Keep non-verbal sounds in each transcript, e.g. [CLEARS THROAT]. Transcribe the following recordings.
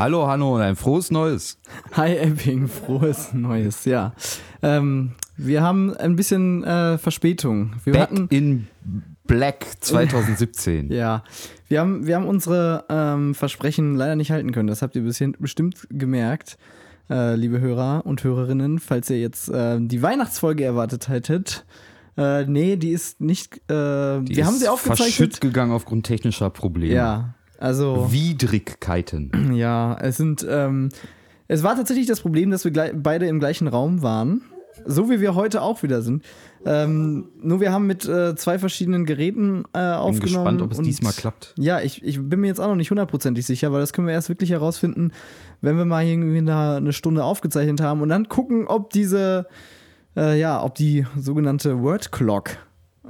Hallo Hanno und ein frohes Neues. Hi Epping, frohes Neues, ja. Ähm, wir haben ein bisschen äh, Verspätung. Wir Back hatten, in Black [LAUGHS] 2017. ja, wir haben, wir haben unsere ähm, Versprechen leider nicht halten können. Das habt ihr bisschen bestimmt gemerkt, äh, liebe Hörer und Hörerinnen, falls ihr jetzt äh, die Weihnachtsfolge erwartet hättet. Äh, nee, die ist nicht. Äh, Die wir haben ist sie aufgezeichnet. verschütt gegangen aufgrund technischer Probleme. Ja, also. Widrigkeiten. [CLEARS THROAT] Ja, es sind. Ähm, es war tatsächlich das Problem, dass wir gleich, beide im gleichen Raum waren. So wie wir heute auch wieder sind. Ähm, nur wir haben mit äh, zwei verschiedenen Geräten äh, Bin aufgenommen. gespannt, ob es und- diesmal klappt. Ja, ich, ich bin mir jetzt auch noch nicht hundertprozentig sicher, weil das können wir erst wirklich herausfinden, wenn wir mal irgendwie eine, eine Stunde aufgezeichnet haben und dann gucken, ob diese, äh, ja, ob die sogenannte Word Clock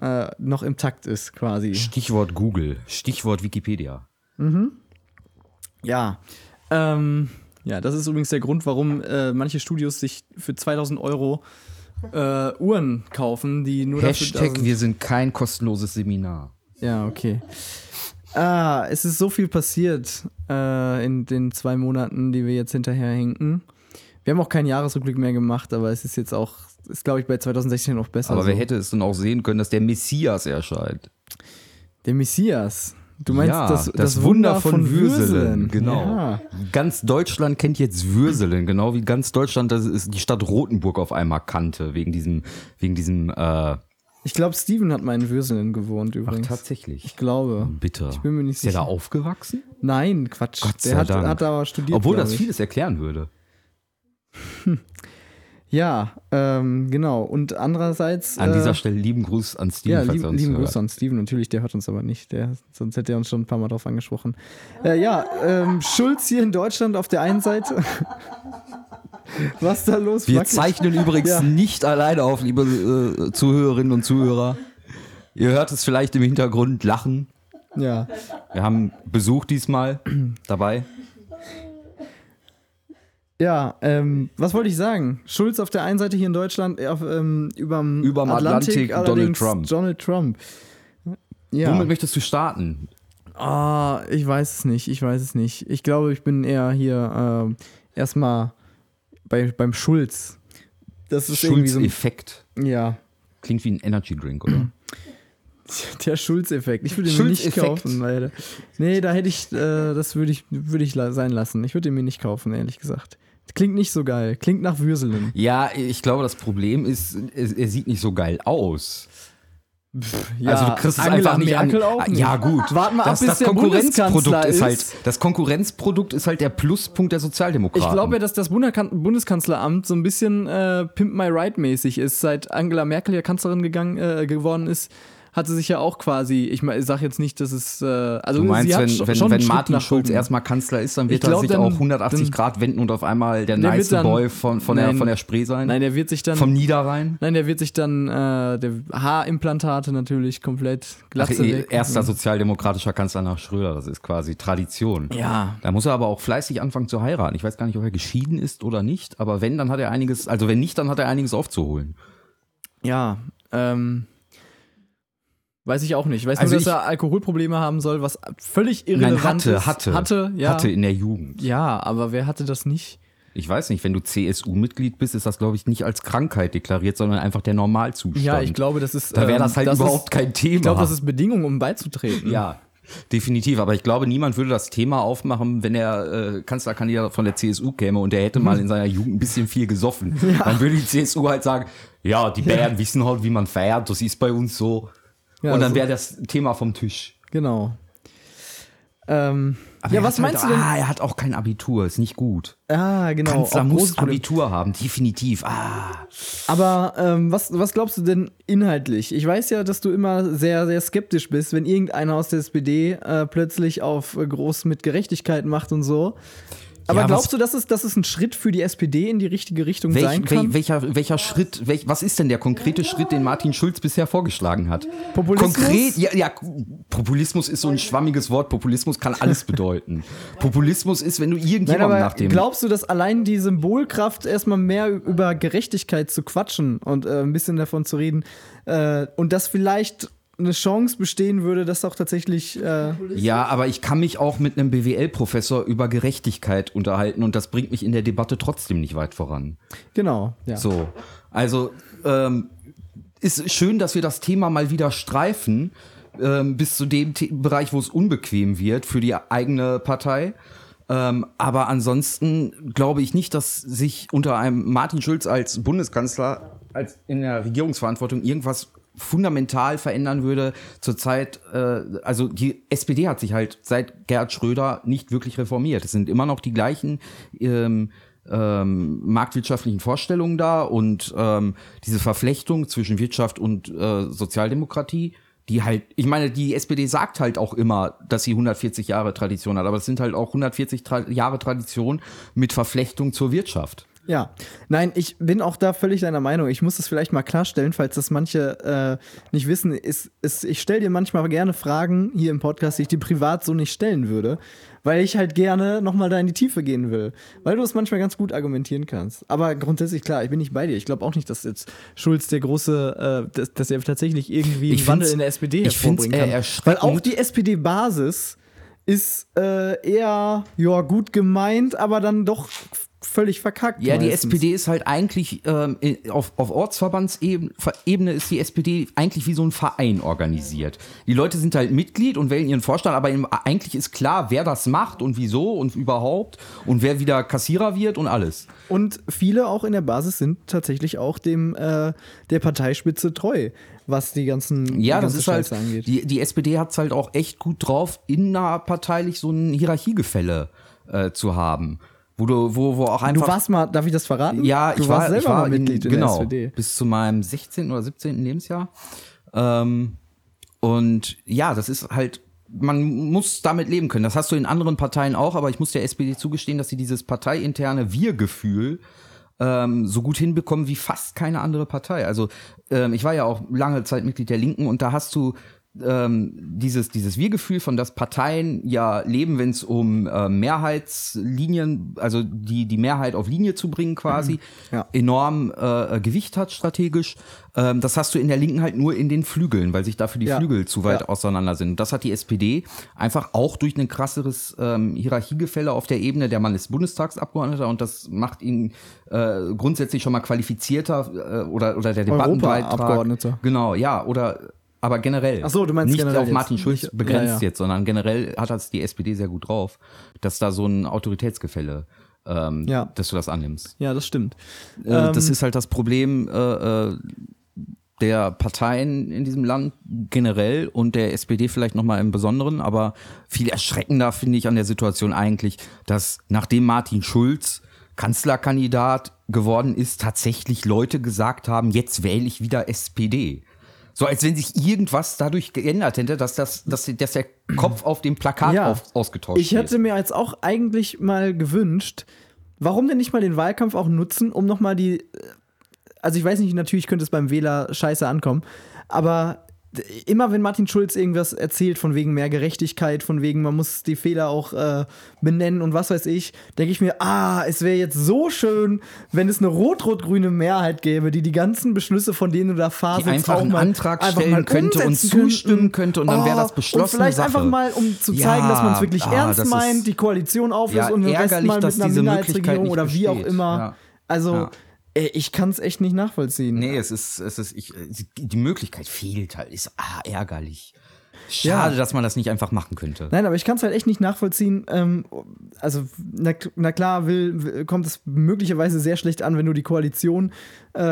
äh, noch im Takt ist, quasi. Stichwort Google, Stichwort Wikipedia. Ja. Ähm, ja, das ist übrigens der Grund, warum äh, manche Studios sich für 2000 Euro äh, Uhren kaufen, die nur Hashtag, dafür da sind. wir sind kein kostenloses Seminar. Ja, okay. Ah, es ist so viel passiert äh, in den zwei Monaten, die wir jetzt hinterher hinken. Wir haben auch keinen Jahresrückblick mehr gemacht, aber es ist jetzt auch, ist glaube ich bei 2016 noch besser. Aber so. wer hätte es denn auch sehen können, dass der Messias erscheint? Der Messias. Du meinst ja, das, das, Wunder von, Würselen. Genau. Ja. Ganz Deutschland kennt jetzt Würselen, genau wie ganz Deutschland das ist die Stadt Rothenburg auf einmal kannte, wegen diesem, wegen diesem, äh, Ich glaube, Steven hat mal in Würselen gewohnt übrigens. tatsächlich. Ich glaube. Bitter. Ich bin mir nicht ist der sicher. da aufgewachsen? Nein, Quatsch. Gott sei der hat, Dank. hat aber studiert. Obwohl das ich. vieles erklären würde. [LAUGHS] Ja, ähm, genau. Und andererseits. An äh, dieser Stelle lieben Gruß an Steven, Ja, lieb, lieben hört. Grüße an Steven. Natürlich, der hört uns aber nicht. Der, sonst hätte er uns schon ein paar Mal drauf angesprochen. Äh, ja, ähm, Schulz hier in Deutschland auf der einen Seite. [LAUGHS] Was da los? Wir Wackelig? zeichnen übrigens Ja. nicht alleine auf, liebe äh, Zuhörerinnen und Zuhörer. Ihr hört es vielleicht im Hintergrund lachen. Ja. Wir haben Besuch diesmal dabei. Ja, ähm, was wollte ich sagen? Schulz auf der einen Seite hier in Deutschland, äh, auf, ähm, überm, Überm Atlantik Donald allerdings Trump. Donald Trump. Ja. Womit möchtest du starten? Ah, ich weiß es nicht, ich weiß es nicht. Ich glaube, ich bin eher hier ähm, erstmal bei, beim Schulz. Das ist irgendwie so. ein-. Ja, Klingt wie ein Energy Drink, oder? [CLEARS THROAT] der Schulz-Effekt. Ich würde ihn mir nicht kaufen, leider. Nee, da hätte ich, äh, das würde ich, würde ich sein lassen. Ich würde ihn mir nicht kaufen, ehrlich gesagt. Klingt nicht so geil. Klingt nach Würselen. Ja, ich glaube, das Problem ist, er, sieht nicht so geil aus. Ja, also du kriegst es Angela einfach nicht Merkel an. auch nicht. Ja, gut. Wart mal ab, das, bis das der Konkurrenzprodukt ist halt ist. das Konkurrenzprodukt ist halt der Pluspunkt der Sozialdemokraten. Ich glaube ja, dass das Bundeskan Bundeskanzleramt so ein bisschen äh, Pimp My Ride mäßig ist. Seit Angela Merkel ja Kanzlerin gegangen, äh, geworden ist, hat sie sich ja auch quasi, ich, ich sag jetzt nicht, dass es, äh, also Du meinst, sie hat wenn, sch- wenn, schon wenn Martin Schulz erstmal Kanzler ist, dann wird glaub, er sich dann- auch 180 dann- Grad wenden und auf einmal der, Der nice dann- Boy von, von, der, Nein. von der Spree sein. Nein, der wird sich dann, vom Niederrhein. nein, der wird sich dann, äh, der Haarimplantate natürlich komplett eh, weg. erster sozialdemokratischer Kanzler nach Schröder, das ist quasi Tradition. Ja, Da muss er aber auch fleißig anfangen zu heiraten. Ich weiß gar nicht, ob er geschieden ist oder nicht, aber wenn, dann hat er einiges, also wenn nicht, dann hat er einiges aufzuholen. ja, ähm, weiß ich auch nicht. Ich weiß Also nur, dass er Alkoholprobleme haben soll, was völlig Nein, irrelevant hatte, ist. hatte. Hatte, ja. Hatte in der Jugend. Ja, aber wer hatte das nicht? Ich weiß nicht, wenn du CSU-Mitglied bist, ist das, glaube ich, nicht als Krankheit deklariert, sondern einfach der Normalzustand. Ja, ich glaube, das ist. Da wäre ähm, das halt überhaupt ist, kein Thema. Ich glaube, das ist Bedingung, um beizutreten. Ja, definitiv. Aber ich glaube, niemand würde das Thema aufmachen, wenn er äh, Kanzlerkandidat von der CSU käme und er hätte mal in seiner Jugend ein bisschen viel gesoffen. Dann würde die CSU halt sagen, ja, die Bayern wissen halt, wie man feiert, das ist bei uns so. Ja, und dann so- wäre das Thema vom Tisch. Genau. Ähm, ja, was hat meinst halt, du denn? Ah, er hat auch kein Abitur, ist nicht gut. Ah, genau. Kanzler muss. Abitur haben, definitiv. Ah. Aber ähm, was, was glaubst du denn inhaltlich? Ich weiß ja, dass du immer sehr, sehr skeptisch bist, wenn irgendeiner aus der SPD äh, plötzlich auf äh, groß mit Gerechtigkeit macht und so. Aber Ja, glaubst du, dass es, dass es ein Schritt für die SPD in die richtige Richtung Welch, sein kann? wel, welcher, welcher Schritt, welch, was ist denn der konkrete Schritt, den Martin Schulz bisher vorgeschlagen hat? Populismus? Konkret, ja, ja, Populismus ist so ein schwammiges Wort. Populismus kann alles bedeuten. Populismus ist, wenn du Nein, irgendjemandem aber nach dem. glaubst du, dass allein die Symbolkraft erstmal mehr über Gerechtigkeit zu quatschen und äh, ein bisschen davon zu reden äh, und das vielleicht eine Chance bestehen würde, dass auch tatsächlich. Äh, Ja, aber ich kann mich auch mit einem BWL-Professor über Gerechtigkeit unterhalten und das bringt mich in der Debatte trotzdem nicht weit voran. genau, ja. So, also ähm, ist schön, dass wir das Thema mal wieder streifen, ähm, bis zu dem The Bereich, wo es unbequem wird für die eigene Partei. Ähm, aber ansonsten glaube ich nicht, dass sich unter einem Martin Schulz als Bundeskanzler, als in der Regierungsverantwortung irgendwas fundamental verändern würde. Zurzeit, äh, also die SPD hat sich halt seit Gerhard Schröder nicht wirklich reformiert. Es sind immer noch die gleichen ähm, ähm, marktwirtschaftlichen Vorstellungen da und ähm, diese Verflechtung zwischen Wirtschaft und äh, Sozialdemokratie, die halt, ich meine, die SPD sagt halt auch immer, dass sie 140 Jahre Tradition hat, aber es sind halt auch 140 Tra Jahre Tradition mit Verflechtung zur Wirtschaft. Ja, nein, ich bin auch da völlig deiner Meinung. Ich muss das vielleicht mal klarstellen, falls das manche äh, nicht wissen. Ist, ist, ich stelle dir manchmal gerne Fragen hier im Podcast, die ich dir privat so nicht stellen würde, weil ich halt gerne nochmal da in die Tiefe gehen will, weil du es manchmal ganz gut argumentieren kannst. Aber grundsätzlich, klar, ich bin nicht bei dir. Ich glaube auch nicht, dass jetzt Schulz der große, äh, dass, dass er tatsächlich irgendwie Ich einen Wandel in der SPD ich hervorbringen eher kann. Weil erschreckend. auch die SPD-Basis ist äh, eher ja, gut gemeint, aber dann doch völlig verkackt. Ja, die meistens. SPD ist halt eigentlich ähm, auf, auf Ortsverbandsebene Ver- Ebene ist die SPD eigentlich wie so ein Verein organisiert. Die Leute sind halt Mitglied und wählen ihren Vorstand, aber eigentlich ist klar, wer das macht und wieso und überhaupt und wer wieder Kassierer wird und alles. Und viele auch in der Basis sind tatsächlich auch dem äh, der Parteispitze treu, was die ganzen Ja, die das ist halt, angeht. die, die SPD hat es halt auch echt gut drauf, innerparteilich so ein Hierarchiegefälle äh, zu haben. Wo du, wo, wo auch einfach. Du warst mal, darf ich das verraten? Ja, du ich warst war, selber ich war mal Mitglied in, genau, der SPD. bis zu meinem 16. oder 17. Lebensjahr. Ähm, und ja, das ist halt, man muss damit leben können. Das hast du in anderen Parteien auch, aber ich muss der SPD zugestehen, dass sie dieses parteiinterne Wir-Gefühl ähm, so gut hinbekommen wie fast keine andere Partei. Also ähm, ich war ja auch lange Zeit Mitglied der Linken und da hast du ähm, dieses, dieses Wir-Gefühl von, dass Parteien ja leben, wenn es um äh, Mehrheitslinien, also die, die Mehrheit auf Linie zu bringen quasi, Ja. enorm äh, Gewicht hat strategisch. Ähm, das hast du in der Linken halt nur in den Flügeln, weil sich dafür die Ja. Flügel zu weit Ja. auseinander sind. Und das hat die SPD einfach auch durch ein krasseres ähm, Hierarchiegefälle auf der Ebene. Der Mann ist Bundestagsabgeordneter und das macht ihn äh, grundsätzlich schon mal qualifizierter äh, oder, oder der Debattenbeitrag. Genau, ja, oder aber generell. Ach so, du meinst nicht generell auf jetzt. Martin Schulz Nicht- begrenzt ja, ja. jetzt, sondern generell hat das die SPD sehr gut drauf, dass da so ein Autoritätsgefälle, ähm, Ja. dass du das annimmst. Ja, das stimmt. Äh, das ist halt das Problem äh, äh, der Parteien in diesem Land generell und der SPD vielleicht nochmal im Besonderen, aber viel erschreckender finde ich an der Situation eigentlich, dass nachdem Martin Schulz Kanzlerkandidat geworden ist, tatsächlich Leute gesagt haben, jetzt wähle ich wieder SPD. So als wenn sich irgendwas dadurch geändert hätte, dass, das, dass, dass der Kopf auf dem Plakat Ja. auf, ausgetauscht Ich hätte mir jetzt auch eigentlich mal gewünscht, warum denn nicht mal den Wahlkampf auch nutzen, um nochmal die. äh, Also ich weiß nicht, natürlich könnte es beim Wähler scheiße ankommen, aber immer wenn Martin Schulz irgendwas erzählt von wegen mehr Gerechtigkeit, von wegen man muss die Fehler auch äh, benennen und was weiß ich, denke ich mir, ah, es wäre jetzt so schön, wenn es eine rot-rot-grüne Mehrheit gäbe, die die ganzen Beschlüsse, von denen du da fahrst, einfach einen Antrag stellen könnte und zustimmen könnte und dann wäre das beschlossene Und vielleicht Sache. einfach mal, um zu zeigen, dass man es wirklich Ja, ernst meint, die Koalition auflöst Ja, und den Rest mal mit einer Minderheitsregierung oder wie auch immer. Ja. Also, Ja. Ich kann es echt nicht nachvollziehen. Nee, es ist, es ist, ich, die Möglichkeit fehlt halt, ist ah, ärgerlich. Schade, Ja. dass man das nicht einfach machen könnte. Nein, aber ich kann es halt echt nicht nachvollziehen. Ähm, also, na, na klar, will, kommt es möglicherweise sehr schlecht an, wenn du die Koalition, äh,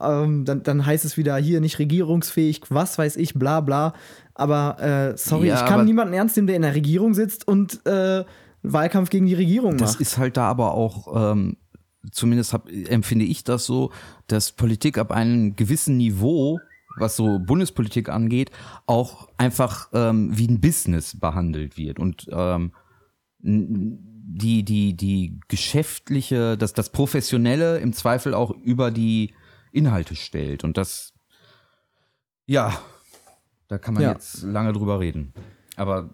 ähm, dann, dann heißt es wieder hier nicht regierungsfähig, was weiß ich, bla bla. Aber äh, sorry, Ja, ich kann niemanden ernst nehmen, der in der Regierung sitzt und äh, Wahlkampf gegen die Regierung Das macht. ist halt da aber auch, ähm, zumindest hab, empfinde ich das so, dass Politik ab einem gewissen Niveau, was so Bundespolitik angeht, auch einfach ähm, wie ein Business behandelt wird und ähm, die, die, die geschäftliche, das, das Professionelle im Zweifel auch über die Inhalte stellt. Und das, ja, da kann man Ja. jetzt lange drüber reden. Aber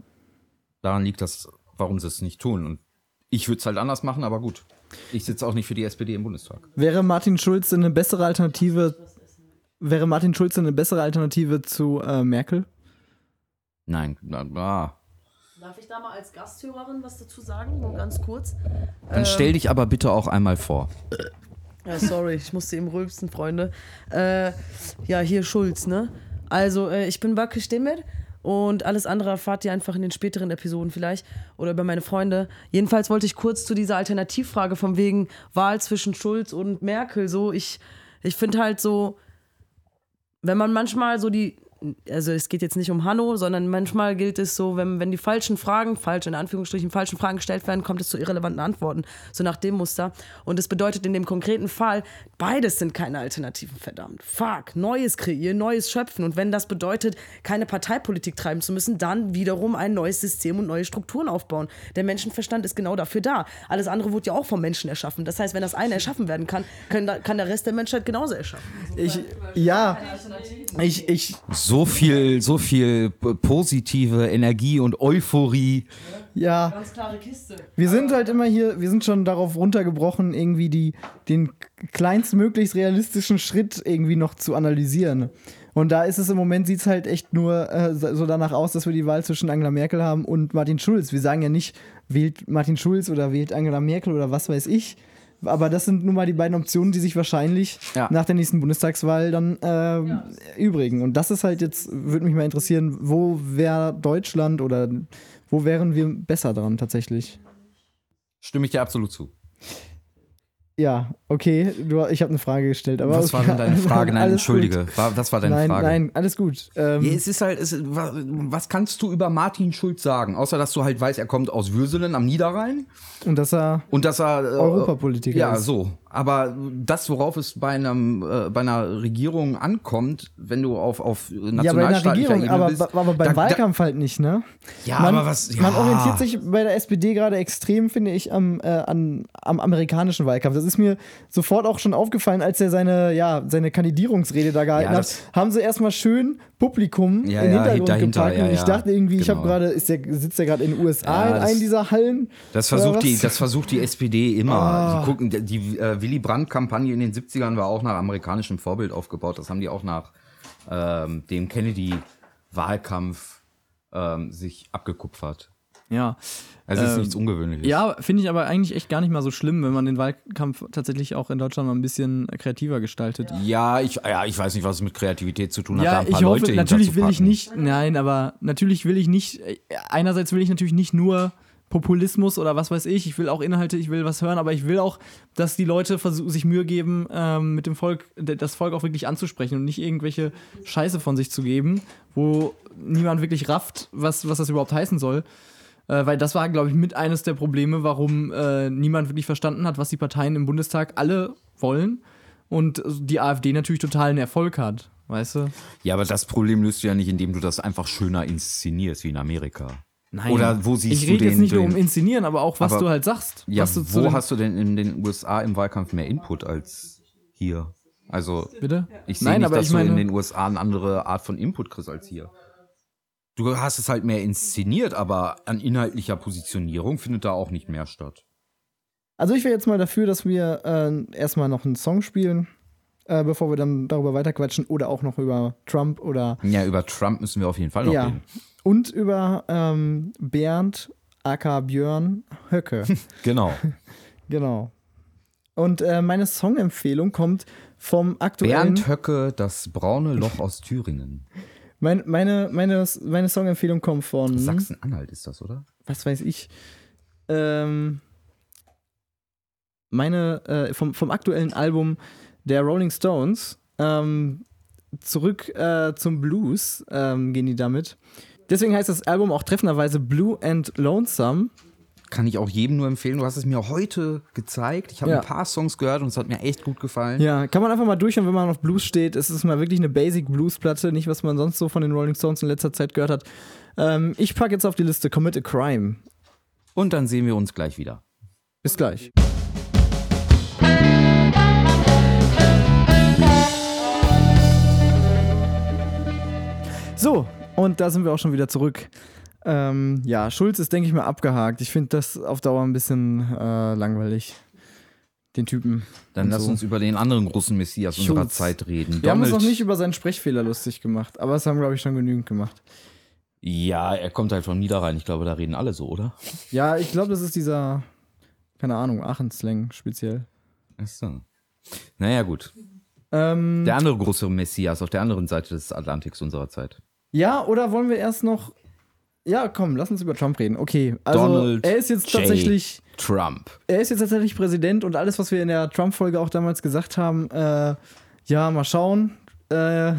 daran liegt das, warum sie es nicht tun. Und ich würde es halt anders machen, aber gut. Ich sitze auch nicht für die SPD im Bundestag. Wäre Martin Schulz denn eine bessere Alternative? Wäre Martin Schulz eine bessere Alternative zu äh, Merkel? Nein, na, na. Darf ich da mal als Gasthörerin was dazu sagen? Nur ganz kurz. Dann stell dich aber bitte auch einmal vor. Ja, sorry, ich musste eben rülpsen, Freunde. Äh, ja, hier Schulz, ne? Also, äh, ich bin Bakri Stemmet und alles andere erfahrt ihr einfach in den späteren Episoden vielleicht oder über meine Freunde. Jedenfalls wollte ich kurz zu dieser Alternativfrage von wegen Wahl zwischen Schulz und Merkel so. Ich, ich finde halt so, wenn man manchmal so die, also es geht jetzt nicht um Hanno, sondern manchmal gilt es so, wenn, wenn die falschen Fragen, falsch in Anführungsstrichen, falschen Fragen gestellt werden, kommt es zu irrelevanten Antworten, so nach dem Muster. Und das bedeutet in dem konkreten Fall, beides sind keine Alternativen, verdammt. Fuck, Neues kreieren, Neues schöpfen. Und wenn das bedeutet, keine Parteipolitik treiben zu müssen, dann wiederum ein neues System und neue Strukturen aufbauen. Der Menschenverstand ist genau dafür da. Alles andere wurde ja auch vom Menschen erschaffen. Das heißt, wenn das eine erschaffen werden kann, kann, der Rest der Menschheit genauso erschaffen. Ich, ja, ich, ich, So viel, so viel positive Energie und Euphorie. ja. Ganz klare Kiste. Wir sind halt immer hier, wir sind schon darauf runtergebrochen, irgendwie die, den kleinstmöglichst realistischen Schritt irgendwie noch zu analysieren. Und da ist es im Moment, sieht es halt echt nur äh, so danach aus, dass wir die Wahl zwischen Angela Merkel haben und Martin Schulz. Wir sagen ja nicht, wählt Martin Schulz oder wählt Angela Merkel oder was weiß ich. Aber das sind nun mal die beiden Optionen, die sich wahrscheinlich Ja. nach der nächsten Bundestagswahl dann ähm, übrigen. Und das ist halt jetzt, würde mich mal interessieren, wo wäre Deutschland oder wo wären wir besser dran tatsächlich? Stimme ich dir absolut zu. Ja, okay, du, ich habe eine Frage gestellt. Aber Was war okay, denn deine [LAUGHS] Frage? Nein, alles entschuldige. War, was war Gut. deine Nein, Frage? nein, alles gut. Ähm, Ja, es ist halt, es, wa- was kannst du über Martin Schulz sagen? Außer, dass du halt weißt, er kommt aus Würselen am Niederrhein und dass er und dass er. Äh, Europapolitiker Ja, ist. so. Aber das, worauf es bei, einem, äh, bei einer Regierung ankommt, wenn du auf, auf Ja, bei einer nationalstaatlicher Regierung, Ebene aber, bist. aber beim da- Wahlkampf halt nicht, ne? Ja, man, aber was. Ja. man orientiert sich bei der SPD gerade extrem, finde ich, am, äh, an, am amerikanischen Wahlkampf. Das ist mir sofort auch schon aufgefallen, als er seine, ja, seine Kandidierungsrede da gehalten Ja, hat. Haben sie erstmal schön Publikum Ja, den ja, Hintergrund dahinter, gepackt. ja, ich dachte irgendwie, ich habe Genau. gerade, ist der, sitzt der gerade in den USA in einem dieser Hallen? Das versucht, die, das versucht die SPD immer. Ah. Die, gucken, die, die äh, Willy Brandt-Kampagne in den 70ern war auch nach amerikanischem Vorbild aufgebaut. Das haben die auch nach ähm, dem Kennedy-Wahlkampf ähm, sich abgekupfert. Ja. Also es ist Ähm, nichts Ungewöhnliches. Ja, finde ich aber eigentlich echt gar nicht mal so schlimm, wenn man den Wahlkampf tatsächlich auch in Deutschland mal ein bisschen kreativer gestaltet. Ja, ich, ja, ich weiß nicht, was es mit Kreativität zu tun hat. da Ja, ein paar ich hoffe, Leute natürlich will ich nicht, nein, aber natürlich will ich nicht, äh, einerseits will ich natürlich nicht nur Populismus oder was weiß ich, ich will auch Inhalte, ich will was hören, aber ich will auch, dass die Leute sich Mühe geben, ähm, mit dem Volk, das Volk auch wirklich anzusprechen und nicht irgendwelche Scheiße von sich zu geben, wo niemand wirklich rafft, was, was das überhaupt heißen soll. Äh, weil das war, glaube ich, mit eines der Probleme, warum äh, niemand wirklich verstanden hat, was die Parteien im Bundestag alle wollen und die AfD natürlich totalen Erfolg hat, weißt du? Ja, aber das Problem löst du ja nicht, indem du das einfach schöner inszenierst wie in Amerika. Nein. Oder wo siehst ich rede jetzt nicht nur um Inszenieren, aber auch, was Aber- du halt sagst. Ja, du wo hast du denn in den USA im Wahlkampf mehr Input als hier? Also, Bitte? ich sehe Nein, nicht, aber dass ich meine- du in den USA eine andere Art von Input kriegst als hier. Du hast es halt mehr inszeniert, aber an inhaltlicher Positionierung findet da auch nicht mehr statt. Also ich wäre jetzt mal dafür, dass wir äh, erstmal noch einen Song spielen, äh, bevor wir dann darüber weiterquatschen oder auch noch über Trump oder Ja, über Trump müssen wir auf jeden Fall noch ja reden. und über ähm, Bernd aka Björn Höcke. [LAUGHS] [LAUGHS] Genau. genau. Und äh, meine Songempfehlung kommt vom aktuellen Bernd Höcke, das braune Loch aus Thüringen. [LAUGHS] mein, meine, meine, meine Songempfehlung kommt von Sachsen-Anhalt ist das, oder? was weiß ich. Ähm, meine, äh, vom, vom aktuellen Album der Rolling Stones, ähm, zurück äh, zum Blues ähm, gehen die damit. Deswegen heißt das Album auch treffenderweise Blue and Lonesome. Kann ich auch jedem nur empfehlen. Du hast es mir heute gezeigt. Ich habe Ja. ein paar Songs gehört und es hat mir echt gut gefallen. Ja, kann man einfach mal durchhören, wenn man auf Blues steht. Es ist mal wirklich eine Basic Blues-Platte, nicht was man sonst so von den Rolling Stones in letzter Zeit gehört hat. Ähm, ich packe jetzt auf die Liste Commit a Crime. Und dann sehen wir uns gleich wieder. Bis gleich. So, und da sind wir auch schon wieder zurück. Ähm, ja, Schulz ist, denke ich mal, abgehakt. Ich finde das auf Dauer ein bisschen äh, langweilig. Den Typen. Dann lass so. uns über den anderen großen Messias unserer Schulz. Zeit reden. Wir haben uns Donald- noch nicht über seinen Sprechfehler lustig gemacht, aber es haben, glaube ich, schon genügend gemacht. Ja, er kommt halt von Niederrhein. Ich glaube, da reden alle so, oder? Ja, ich glaube, das ist dieser, keine Ahnung, Aachen-Slang speziell. Achso. Naja, gut. Ähm, Der andere große Messias auf der anderen Seite des Atlantiks unserer Zeit. ja, oder wollen wir erst noch. Ja, komm, lass uns über Trump reden. Okay, also Donald er ist jetzt J. tatsächlich. Trump. Er ist jetzt tatsächlich Präsident und alles, was wir in der Trump-Folge auch damals gesagt haben, äh, ja, mal schauen. Äh,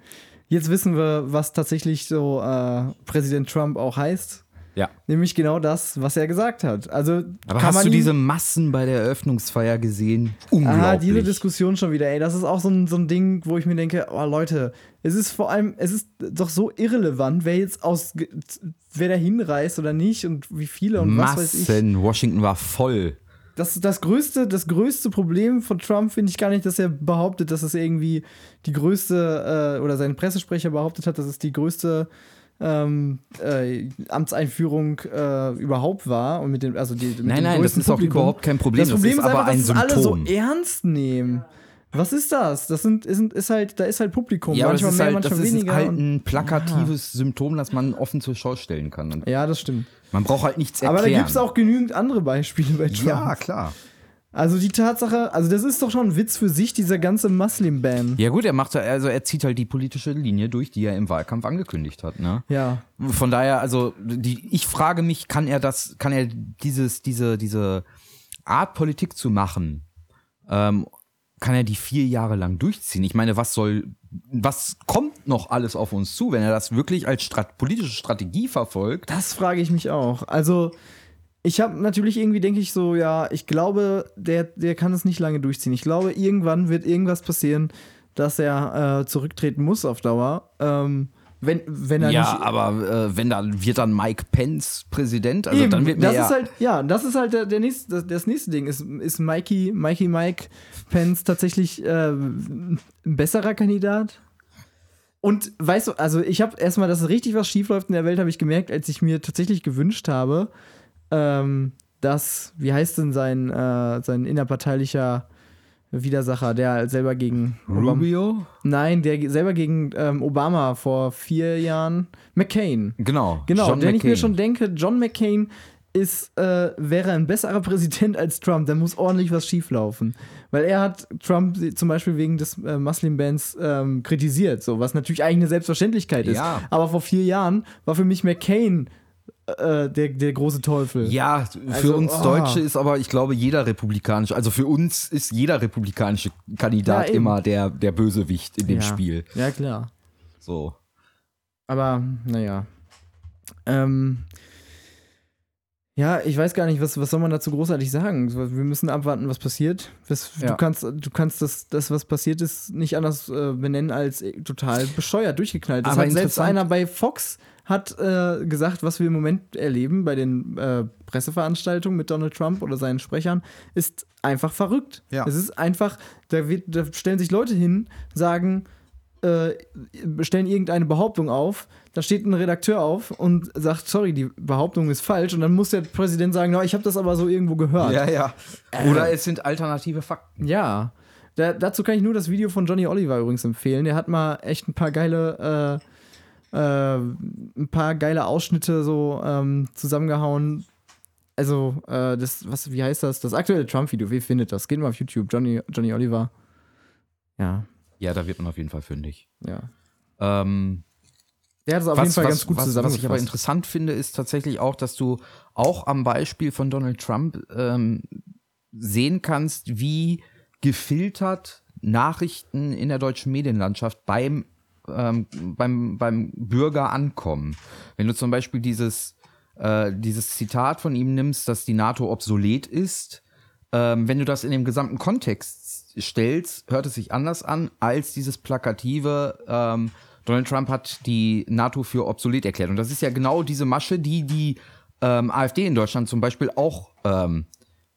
[LAUGHS] jetzt wissen wir, was tatsächlich so äh, Präsident Trump auch heißt. Ja. Nämlich genau das, was er gesagt hat. Also Aber hast du diese Massen bei der Eröffnungsfeier gesehen? Unglaublich. Ah, diese Diskussion schon wieder, ey. Das ist auch so ein, so ein Ding, wo ich mir denke, oh Leute, es ist vor allem, es ist doch so irrelevant, wer jetzt aus, wer da hinreist oder nicht und wie viele und was weiß ich. Massen. Washington war voll. Das, das, größte, das größte Problem von Trump finde ich gar nicht, dass er behauptet, dass es irgendwie die größte, äh, oder sein Pressesprecher behauptet hat, dass es die größte ähm, äh, Amtseinführung äh, überhaupt war. Und mit dem, also die, mit Nein, dem nein, das ist auch Publikum. überhaupt kein Problem. Das Problem ist ist, aber einfach, ein dass es alle so Symptom. ernst nehmen. Was ist das? Das sind, ist, ist halt, da ist halt Publikum. Ja, das manchmal mehr, halt, manchmal das ist weniger. halt ein plakatives Symptom, das man offen zur Schau stellen kann. Und ja, das stimmt. man braucht halt nichts erklären. Aber da gibt es auch genügend andere Beispiele bei Trump. Ja, klar. Also die Tatsache, also das ist doch schon ein Witz für sich, dieser ganze Muslim-Ban. Ja gut, er macht also er zieht halt die politische Linie durch, die er im Wahlkampf angekündigt hat, ne? Ja. Von daher, also die, ich frage mich, kann er das, kann er dieses, diese, diese Art Politik zu machen, ähm, kann er die vier Jahre lang durchziehen? Ich meine, was soll, was kommt noch alles auf uns zu, wenn er das wirklich als Strat politische Strategie verfolgt? Das frage ich mich auch. Also, ich habe natürlich irgendwie, denke ich so, ja, ich glaube, der, der kann es nicht lange durchziehen. Ich glaube, irgendwann wird irgendwas passieren, dass er äh, zurücktreten muss auf Dauer. Ähm, wenn, wenn er Ja, nicht. aber äh, wenn dann wird dann Mike Pence Präsident, also Eben, dann wird das ja, ist halt, ja, das ist halt der, der nächste, das, das nächste Ding. Ist, ist Mikey, Mikey Mike Pence tatsächlich äh, ein besserer Kandidat? Und weißt du, also ich habe erstmal, dass richtig was schiefläuft in der Welt, habe ich gemerkt, als ich mir tatsächlich gewünscht habe, ähm, dass, wie heißt denn sein, äh, sein innerparteilicher Widersacher, der selber gegen Obama, Rubio? Nein, der selber gegen ähm, Obama vor vier Jahren, McCain. Genau. Genau, John wenn ich mir schon denke, John McCain ist, äh, wäre ein besserer Präsident als Trump, dann muss ordentlich was schieflaufen. Weil er hat Trump zum Beispiel wegen des äh, Muslim-Bans ähm, kritisiert, so, was natürlich eigentlich eine Selbstverständlichkeit ist. Ja. Aber vor vier Jahren war für mich McCain äh, der, der große Teufel. Ja, für Also, uns oh. Deutsche ist aber, ich glaube, jeder republikanische, also für uns ist jeder republikanische Kandidat Ja, immer der, der Bösewicht in dem ja. Spiel. Ja, klar. So. Aber, naja. Ähm, ja, ich weiß gar nicht, was, was soll man dazu großartig sagen? Wir müssen abwarten, was passiert. Was, Ja. Du kannst, du kannst das, das, was passiert ist, nicht anders äh, benennen als äh, total bescheuert, durchgeknallt. Das Aber hat selbst einer bei Fox hat äh, gesagt, was wir im Moment erleben bei den äh, Presseveranstaltungen mit Donald Trump oder seinen Sprechern, ist einfach verrückt. Ja. Es ist einfach, da, wird, da stellen sich Leute hin, sagen, äh, stellen irgendeine Behauptung auf, da steht ein Redakteur auf und sagt, sorry, die Behauptung ist falsch und dann muss der Präsident sagen, no, ich habe das aber so irgendwo gehört. ja. Oder es sind alternative Fakten. Ja. Da, dazu kann ich nur das Video von Johnny Oliver übrigens empfehlen. Der hat mal echt ein paar geile, äh, äh, ein paar geile Ausschnitte so ähm, zusammengehauen. Also, äh, das, was, wie heißt das? Das aktuelle Trump-Video, wie findet das? Geht mal auf YouTube, Johnny, Johnny Oliver. Ja, Ja, da wird man auf jeden Fall fündig. ja. Ähm, Der hat es auf was, jeden Fall was, ganz gut was, was zusammengefasst. ich aber interessant finde, ist tatsächlich auch, dass du auch am Beispiel von Donald Trump ähm, sehen kannst, wie gefiltert Nachrichten in der deutschen Medienlandschaft beim, ähm, beim, beim Bürger ankommen. Wenn du zum Beispiel dieses, äh, dieses Zitat von ihm nimmst, dass die NATO obsolet ist, ähm, wenn du das in dem gesamten Kontext stellst, hört es sich anders an als dieses plakative. Ähm, Donald Trump hat die NATO für obsolet erklärt. Und das ist ja genau diese Masche, die die ähm, AfD in Deutschland zum Beispiel auch ähm,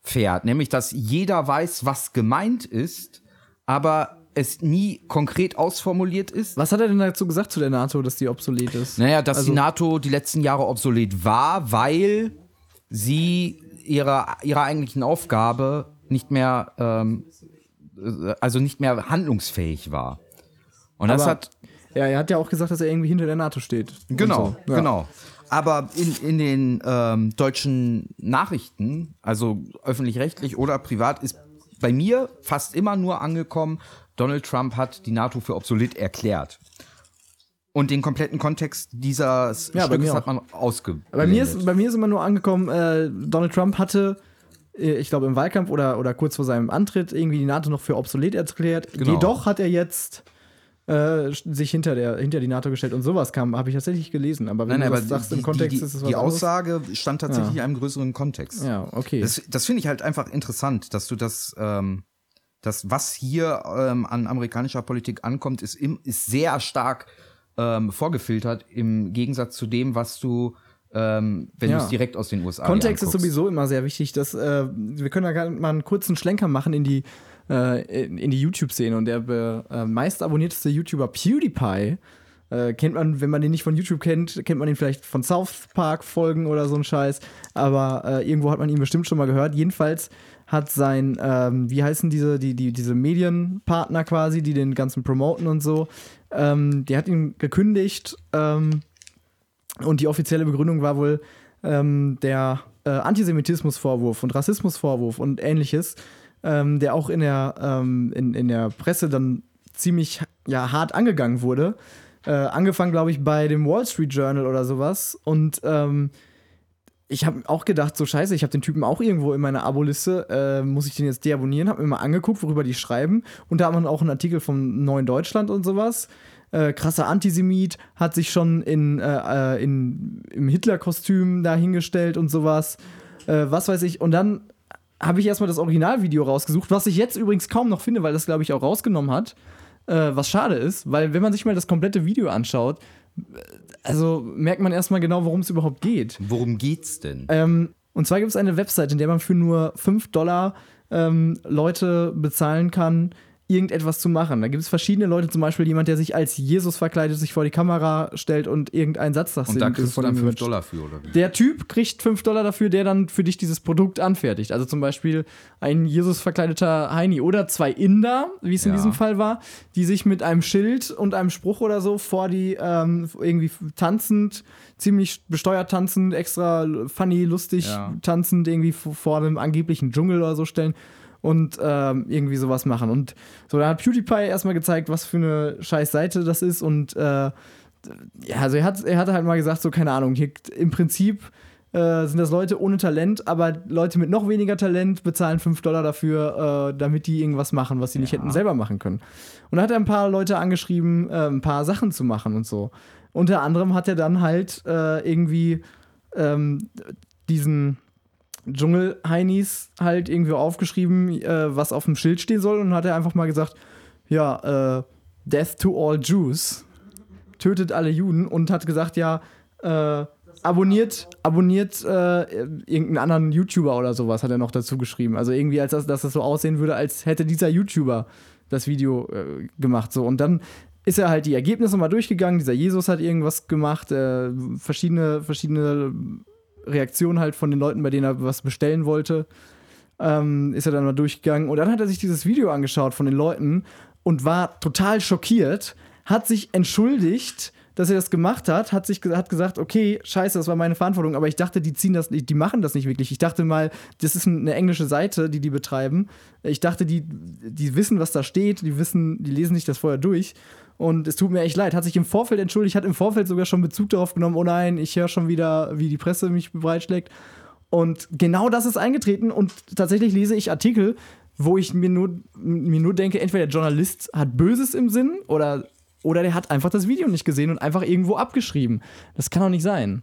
fährt. Nämlich, dass jeder weiß, was gemeint ist, aber es nie konkret ausformuliert ist. Was hat er denn dazu gesagt zu der NATO, dass die obsolet ist? Naja, dass Also- die NATO die letzten Jahre obsolet war, weil sie ihrer, ihrer eigentlichen Aufgabe nicht mehr, ähm, äh, also nicht mehr handlungsfähig war. Und das Aber- hat, Ja, er hat ja auch gesagt, dass er irgendwie hinter der NATO steht. Genau, so. Ja. genau. Aber in, in den ähm, deutschen Nachrichten, also öffentlich-rechtlich oder privat, ist bei mir fast immer nur angekommen, Donald Trump hat die NATO für obsolet erklärt. Und den kompletten Kontext dieses Ja, bei Stückes hat man ausgeblendet. Bei mir, ist, bei mir ist immer nur angekommen, äh, Donald Trump hatte, äh, ich glaube, im Wahlkampf oder, oder kurz vor seinem Antritt irgendwie die NATO noch für obsolet erklärt. Genau. Jedoch hat er jetzt äh, sich hinter, der, hinter die NATO gestellt und sowas kam, habe ich tatsächlich gelesen. Aber wenn Nein, du aber das sagst die, im Kontext, die, ist es was die anderes. Aussage stand tatsächlich in einem größeren Kontext. Ja, okay. Das, das finde ich halt einfach interessant, dass du das, ähm, das was hier ähm, an amerikanischer Politik ankommt, ist, im, ist sehr stark ähm, vorgefiltert im Gegensatz zu dem, was du, ähm, wenn Ja. du es direkt aus den USA Kontext ist sowieso immer sehr wichtig. Dass, äh, wir können da mal einen kurzen Schlenker machen in die, äh, in, die YouTube-Szene. Und der äh, meist YouTuber PewDiePie äh, kennt man, wenn man den nicht von YouTube kennt, kennt man ihn vielleicht von South Park-Folgen oder so ein Scheiß. Aber äh, irgendwo hat man ihn bestimmt schon mal gehört. Jedenfalls hat sein, ähm, wie heißen diese, die, die, diese Medienpartner quasi, die den ganzen promoten und so, ähm, der hat ihn gekündigt. Ähm, und die offizielle Begründung war wohl ähm, der äh, Antisemitismusvorwurf und Rassismusvorwurf und ähnliches, ähm, der auch in der, ähm, in, in der Presse dann ziemlich ja, hart angegangen wurde. Äh, angefangen, glaube ich, bei dem Wall Street Journal oder sowas. Und ähm, ich habe auch gedacht, so scheiße, ich habe den Typen auch irgendwo in meiner Abo-Liste, äh, muss ich den jetzt deabonnieren? Habe mir mal angeguckt, worüber die schreiben. Und da hat man auch einen Artikel vom Neuen Deutschland und sowas. Äh, krasser Antisemit, hat sich schon in, äh, äh, in, im Hitler-Kostüm dahingestellt und sowas. Äh, was weiß ich. Und dann habe ich erstmal das Originalvideo rausgesucht, was ich jetzt übrigens kaum noch finde, weil das, glaube ich, auch rausgenommen hat. Äh, was schade ist, weil wenn man sich mal das komplette Video anschaut, also merkt man erstmal genau, worum es überhaupt geht. Worum geht's denn? Ähm, und zwar gibt es eine Website, in der man für nur 5 Dollar ähm, Leute bezahlen kann, irgendetwas zu machen. Da gibt es verschiedene Leute, zum Beispiel jemand, der sich als Jesus verkleidet, sich vor die Kamera stellt und irgendeinen Satz sagt. Und da kriegst du dann ihm 5 wünscht. Dollar für, oder wie? Der Typ kriegt 5 Dollar dafür, der dann für dich dieses Produkt anfertigt. Also zum Beispiel ein Jesus verkleideter Heini oder zwei Inder, wie es in Ja. diesem Fall war, die sich mit einem Schild und einem Spruch oder so vor die ähm, irgendwie tanzend, ziemlich besteuert tanzend, extra funny, lustig Ja. tanzend irgendwie vor einem angeblichen Dschungel oder so stellen und ähm, irgendwie sowas machen. Und so, da hat PewDiePie erstmal gezeigt, was für eine scheiß Seite das ist und äh, ja, also er hat, er hat halt mal gesagt, so, keine Ahnung, hier, im Prinzip äh, sind das Leute ohne Talent, aber Leute mit noch weniger Talent bezahlen 5 Dollar dafür, äh, damit die irgendwas machen, was sie nicht hätten selber machen können. Und da hat er ein paar Leute angeschrieben, äh, ein paar Sachen zu machen und so. Unter anderem hat er dann halt äh, irgendwie ähm, diesen Dschungel-Heinis halt irgendwie aufgeschrieben, äh, was auf dem Schild stehen soll und hat er einfach mal gesagt, ja, äh, Death to all Jews tötet alle Juden und hat gesagt, ja, äh, abonniert, abonniert äh, irgendeinen anderen YouTuber oder sowas, hat er noch dazu geschrieben. Also irgendwie, als das, dass das so aussehen würde, als hätte dieser YouTuber das Video äh, gemacht. So. Und dann ist er halt die Ergebnisse mal durchgegangen. Dieser Jesus hat irgendwas gemacht, äh, verschiedene, verschiedene Reaktionen halt von den Leuten, bei denen er was bestellen wollte. Ähm, ist er dann mal durchgegangen. Und dann hat er sich dieses Video angeschaut von den Leuten und war total schockiert, hat sich entschuldigt, dass er das gemacht hat, hat sich hat gesagt, okay, scheiße, das war meine Verantwortung, aber ich dachte, die ziehen das nicht, die machen das nicht wirklich. Ich dachte mal, das ist eine englische Seite, die die betreiben. Ich dachte, die, die wissen, was da steht, die wissen, die lesen sich das vorher durch. Und es tut mir echt leid. Hat sich im Vorfeld entschuldigt, hat im Vorfeld sogar schon Bezug darauf genommen, oh nein, ich höre schon wieder, wie die Presse mich breitschlägt. Und genau das ist eingetreten und tatsächlich lese ich Artikel, wo ich mir nur, mir nur denke, entweder der Journalist hat Böses im Sinn oder, oder der hat einfach das Video nicht gesehen und einfach irgendwo abgeschrieben. Das kann doch nicht sein.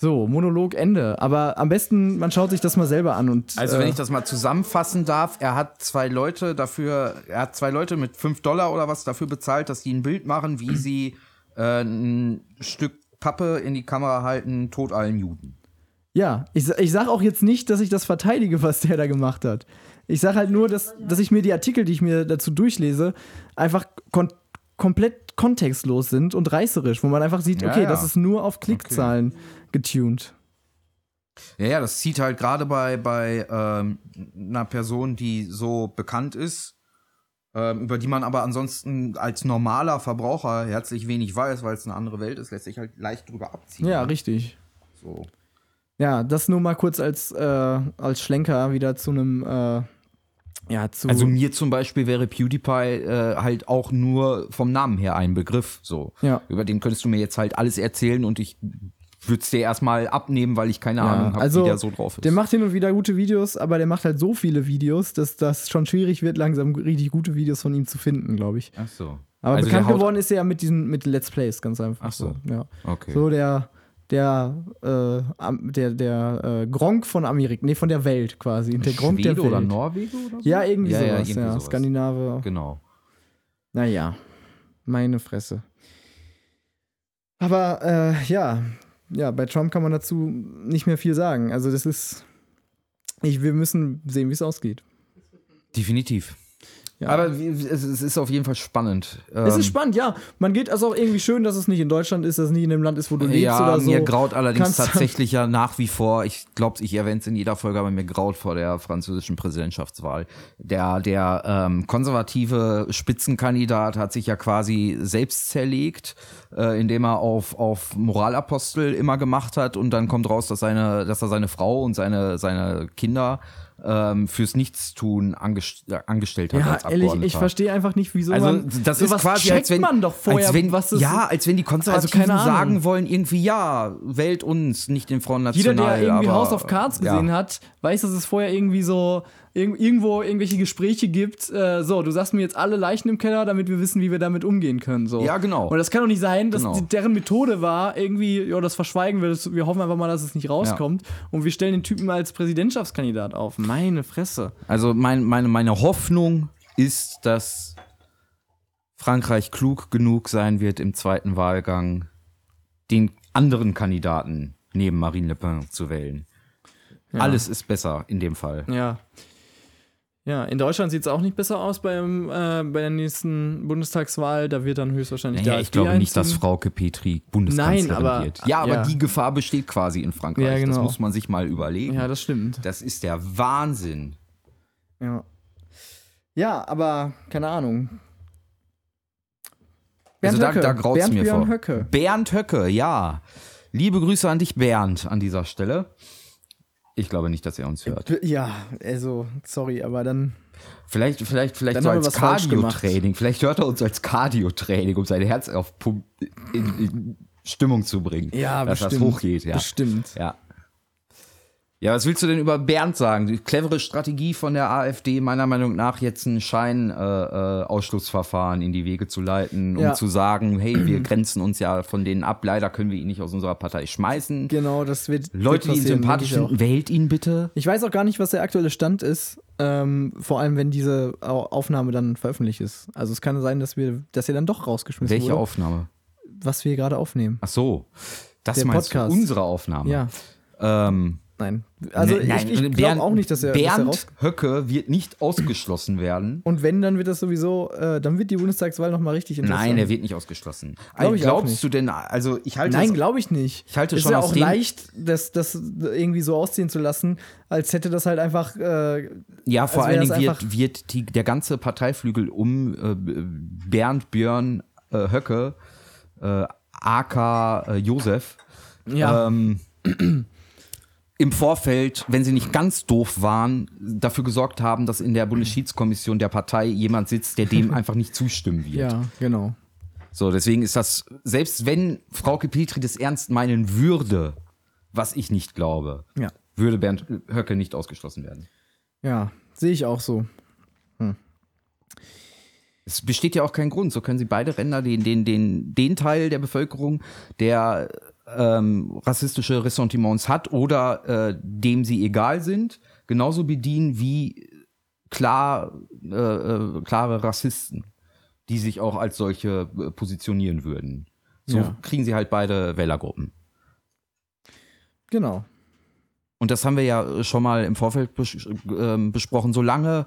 So, Monolog Ende. Aber am besten, man schaut sich das mal selber an und. Also, äh, wenn ich das mal zusammenfassen darf, er hat zwei Leute dafür, er hat zwei Leute mit 5 Dollar oder was dafür bezahlt, dass die ein Bild machen, wie sie äh, ein Stück Pappe in die Kamera halten, tot allen Juden. Ja, ich, ich sage auch jetzt nicht, dass ich das verteidige, was der da gemacht hat. Ich sage halt nur, dass, dass ich mir die Artikel, die ich mir dazu durchlese, einfach kon komplett kontextlos sind und reißerisch, wo man einfach sieht, Ja, okay, ja. das ist nur auf Klickzahlen getuned. Ja, ja, das zieht halt gerade bei, bei ähm, einer Person, die so bekannt ist, ähm, über die man aber ansonsten als normaler Verbraucher herzlich wenig weiß, weil es eine andere Welt ist, lässt sich halt leicht drüber abziehen. Ja, richtig. So. Ja, das nur mal kurz als, äh, als Schlenker wieder zu einem, äh, ja, zu. Also mir zum Beispiel wäre PewDiePie äh, halt auch nur vom Namen her ein Begriff. So. Ja. Über den könntest du mir jetzt halt alles erzählen und ich würde es dir erstmal abnehmen, weil ich keine Ahnung habe, also, wie der so drauf ist. Der macht hin und wieder gute Videos, aber der macht halt so viele Videos, dass das schon schwierig wird, langsam richtig gute Videos von ihm zu finden, glaube ich. Ach so. Aber Also bekannt geworden ist er ja mit diesen mit Let's Plays, ganz einfach. Ach so. Ja. Okay. So der der äh, der der äh, Gronk von Amerika, nee, von der Welt quasi, der Gronk der Welt. oder Norwegen oder so? Ja, irgendwie Ja, ja, sowas, ja, irgendwie sowas. Skandinave. Genau. Naja, meine Fresse. Aber äh, ja, ja, bei Trump kann man dazu nicht mehr viel sagen. Also das ist, ich, wir müssen sehen, wie es ausgeht. Definitiv. Ja. Aber es, ist auf jeden Fall spannend. Es Ähm, ist spannend, ja. Man geht also auch irgendwie schön, dass es nicht in Deutschland ist, dass es nicht in dem Land ist, wo du lebst ja, oder so. mir graut allerdings Kannst- tatsächlich ja nach wie vor, ich glaube, ich erwähne es in jeder Folge, aber mir graut vor der französischen Präsidentschaftswahl. Der, der ähm, konservative Spitzenkandidat hat sich ja quasi selbst zerlegt, äh, indem er auf, auf Moralapostel immer gemacht hat und dann kommt raus, dass, seine, dass er seine Frau und seine, seine Kinder ähm, fürs Nichtstun angest angestellt hat ja, als ehrlich, Abgeordneter. ich verstehe einfach nicht, wieso Also man das ist quasi, checkt als wenn, man doch vorher, als wenn, was das ja, als wenn die Konservativen Also sagen wollen irgendwie, ja, wählt uns, nicht den Frauen Jeder, der irgendwie House of Cards gesehen ja. hat, weiß, dass es vorher irgendwie so irg irgendwo irgendwelche Gespräche gibt. Äh, so, du sagst mir jetzt alle Leichen im Keller, damit wir wissen, wie wir damit umgehen können. So. Ja, genau. Und das kann doch nicht sein, dass Genau. die, deren Methode war, irgendwie, ja, das verschweigen wir. Das, wir hoffen einfach mal, dass es nicht rauskommt. Und wir stellen den Typen als Präsidentschaftskandidat auf. Meine Fresse. Also mein, meine, meine Hoffnung ist, dass Frankreich klug genug sein wird im zweiten Wahlgang, den anderen Kandidaten neben Marine Le Pen zu wählen. Alles ist besser in dem Fall. Ja. Ja, in Deutschland sieht es auch nicht besser aus beim, äh, bei der nächsten Bundestagswahl. Da wird dann höchstwahrscheinlich Naja, der ich AfD glaube nicht, dass. Frauke Petri Bundeskanzlerin Nein, aber- wird. Ja, aber ja. die Gefahr besteht quasi in Frankreich. Ja, Das genau. muss man sich mal überlegen. Ja, das stimmt. Das ist der Wahnsinn. Ja. Ja, aber keine Ahnung. Also da, da graut's Bernd mir Björn vor. Höcke. Bernd Höcke, ja. Liebe Grüße an dich, Bernd, an dieser Stelle. Ich glaube nicht, dass er uns hört. Ja, also, sorry, aber dann. Vielleicht, vielleicht, vielleicht Dann so als. Cardio-Training. Vielleicht hört er uns als Cardio-Training, um sein Herz auf Pump in, in Stimmung zu bringen. Ja, dass bestimmt. das hochgeht, ja. Bestimmt. Ja. Ja, was willst du denn über Bernd sagen? Die clevere Strategie von der AfD, meiner Meinung nach, jetzt ein Scheinausschlussverfahren äh, in die Wege zu leiten, um Ja. zu sagen, hey, wir grenzen uns ja von denen ab, leider können wir ihn nicht aus unserer Partei schmeißen. Genau, das wird. Leute, die ihn sympathisch finden, wählt ihn bitte. Ich weiß auch gar nicht, was der aktuelle Stand ist. Ähm, vor allem, wenn diese Au- Aufnahme dann veröffentlicht ist. Also es kann sein, dass wir, dass er dann doch rausgeschmissen Welche wurde, Aufnahme? was wir gerade aufnehmen. Ach so. Das Der meinst Podcast. du, unsere Aufnahme. Ja, Ähm, nein. Also ne- nein, ich, ich glaube Bernd- auch nicht, dass er, dass er Bernd Höcke wird nicht ausgeschlossen werden. Und wenn, dann wird das sowieso, äh, dann wird die Bundestagswahl nochmal richtig interessant. Nein, er wird nicht ausgeschlossen. Glaub ich Glaubst du denn, also ich halte Nein, glaube ich nicht. Ich halte ist schon ja aus auch leicht, das, das irgendwie so ausziehen zu lassen, als hätte das halt einfach. Äh, Ja, vor allen Dingen wird, wird die, der ganze Parteiflügel um äh, Bernd Björn äh, Höcke, äh, AK äh, Josef, ja, ähm, im Vorfeld, wenn sie nicht ganz doof waren, dafür gesorgt haben, dass in der Bundesschiedskommission der Partei jemand sitzt, der dem [LAUGHS] einfach nicht zustimmen wird. ja, genau. So, deswegen ist das, selbst wenn Frauke Petri das ernst meinen würde, was ich nicht glaube, Ja, würde Bernd Höcke nicht ausgeschlossen werden. ja, sehe ich auch so. Es besteht ja auch kein Grund. So können sie beide Ränder, den, den, den, den Teil der Bevölkerung, der ähm, rassistische Ressentiments hat oder äh, dem sie egal sind, genauso bedienen wie klar, äh, äh, klare Rassisten, die sich auch als solche äh, positionieren würden. So Ja. kriegen sie halt beide Wählergruppen. Genau. Und das haben wir ja schon mal im Vorfeld bes ähm, besprochen. Solange,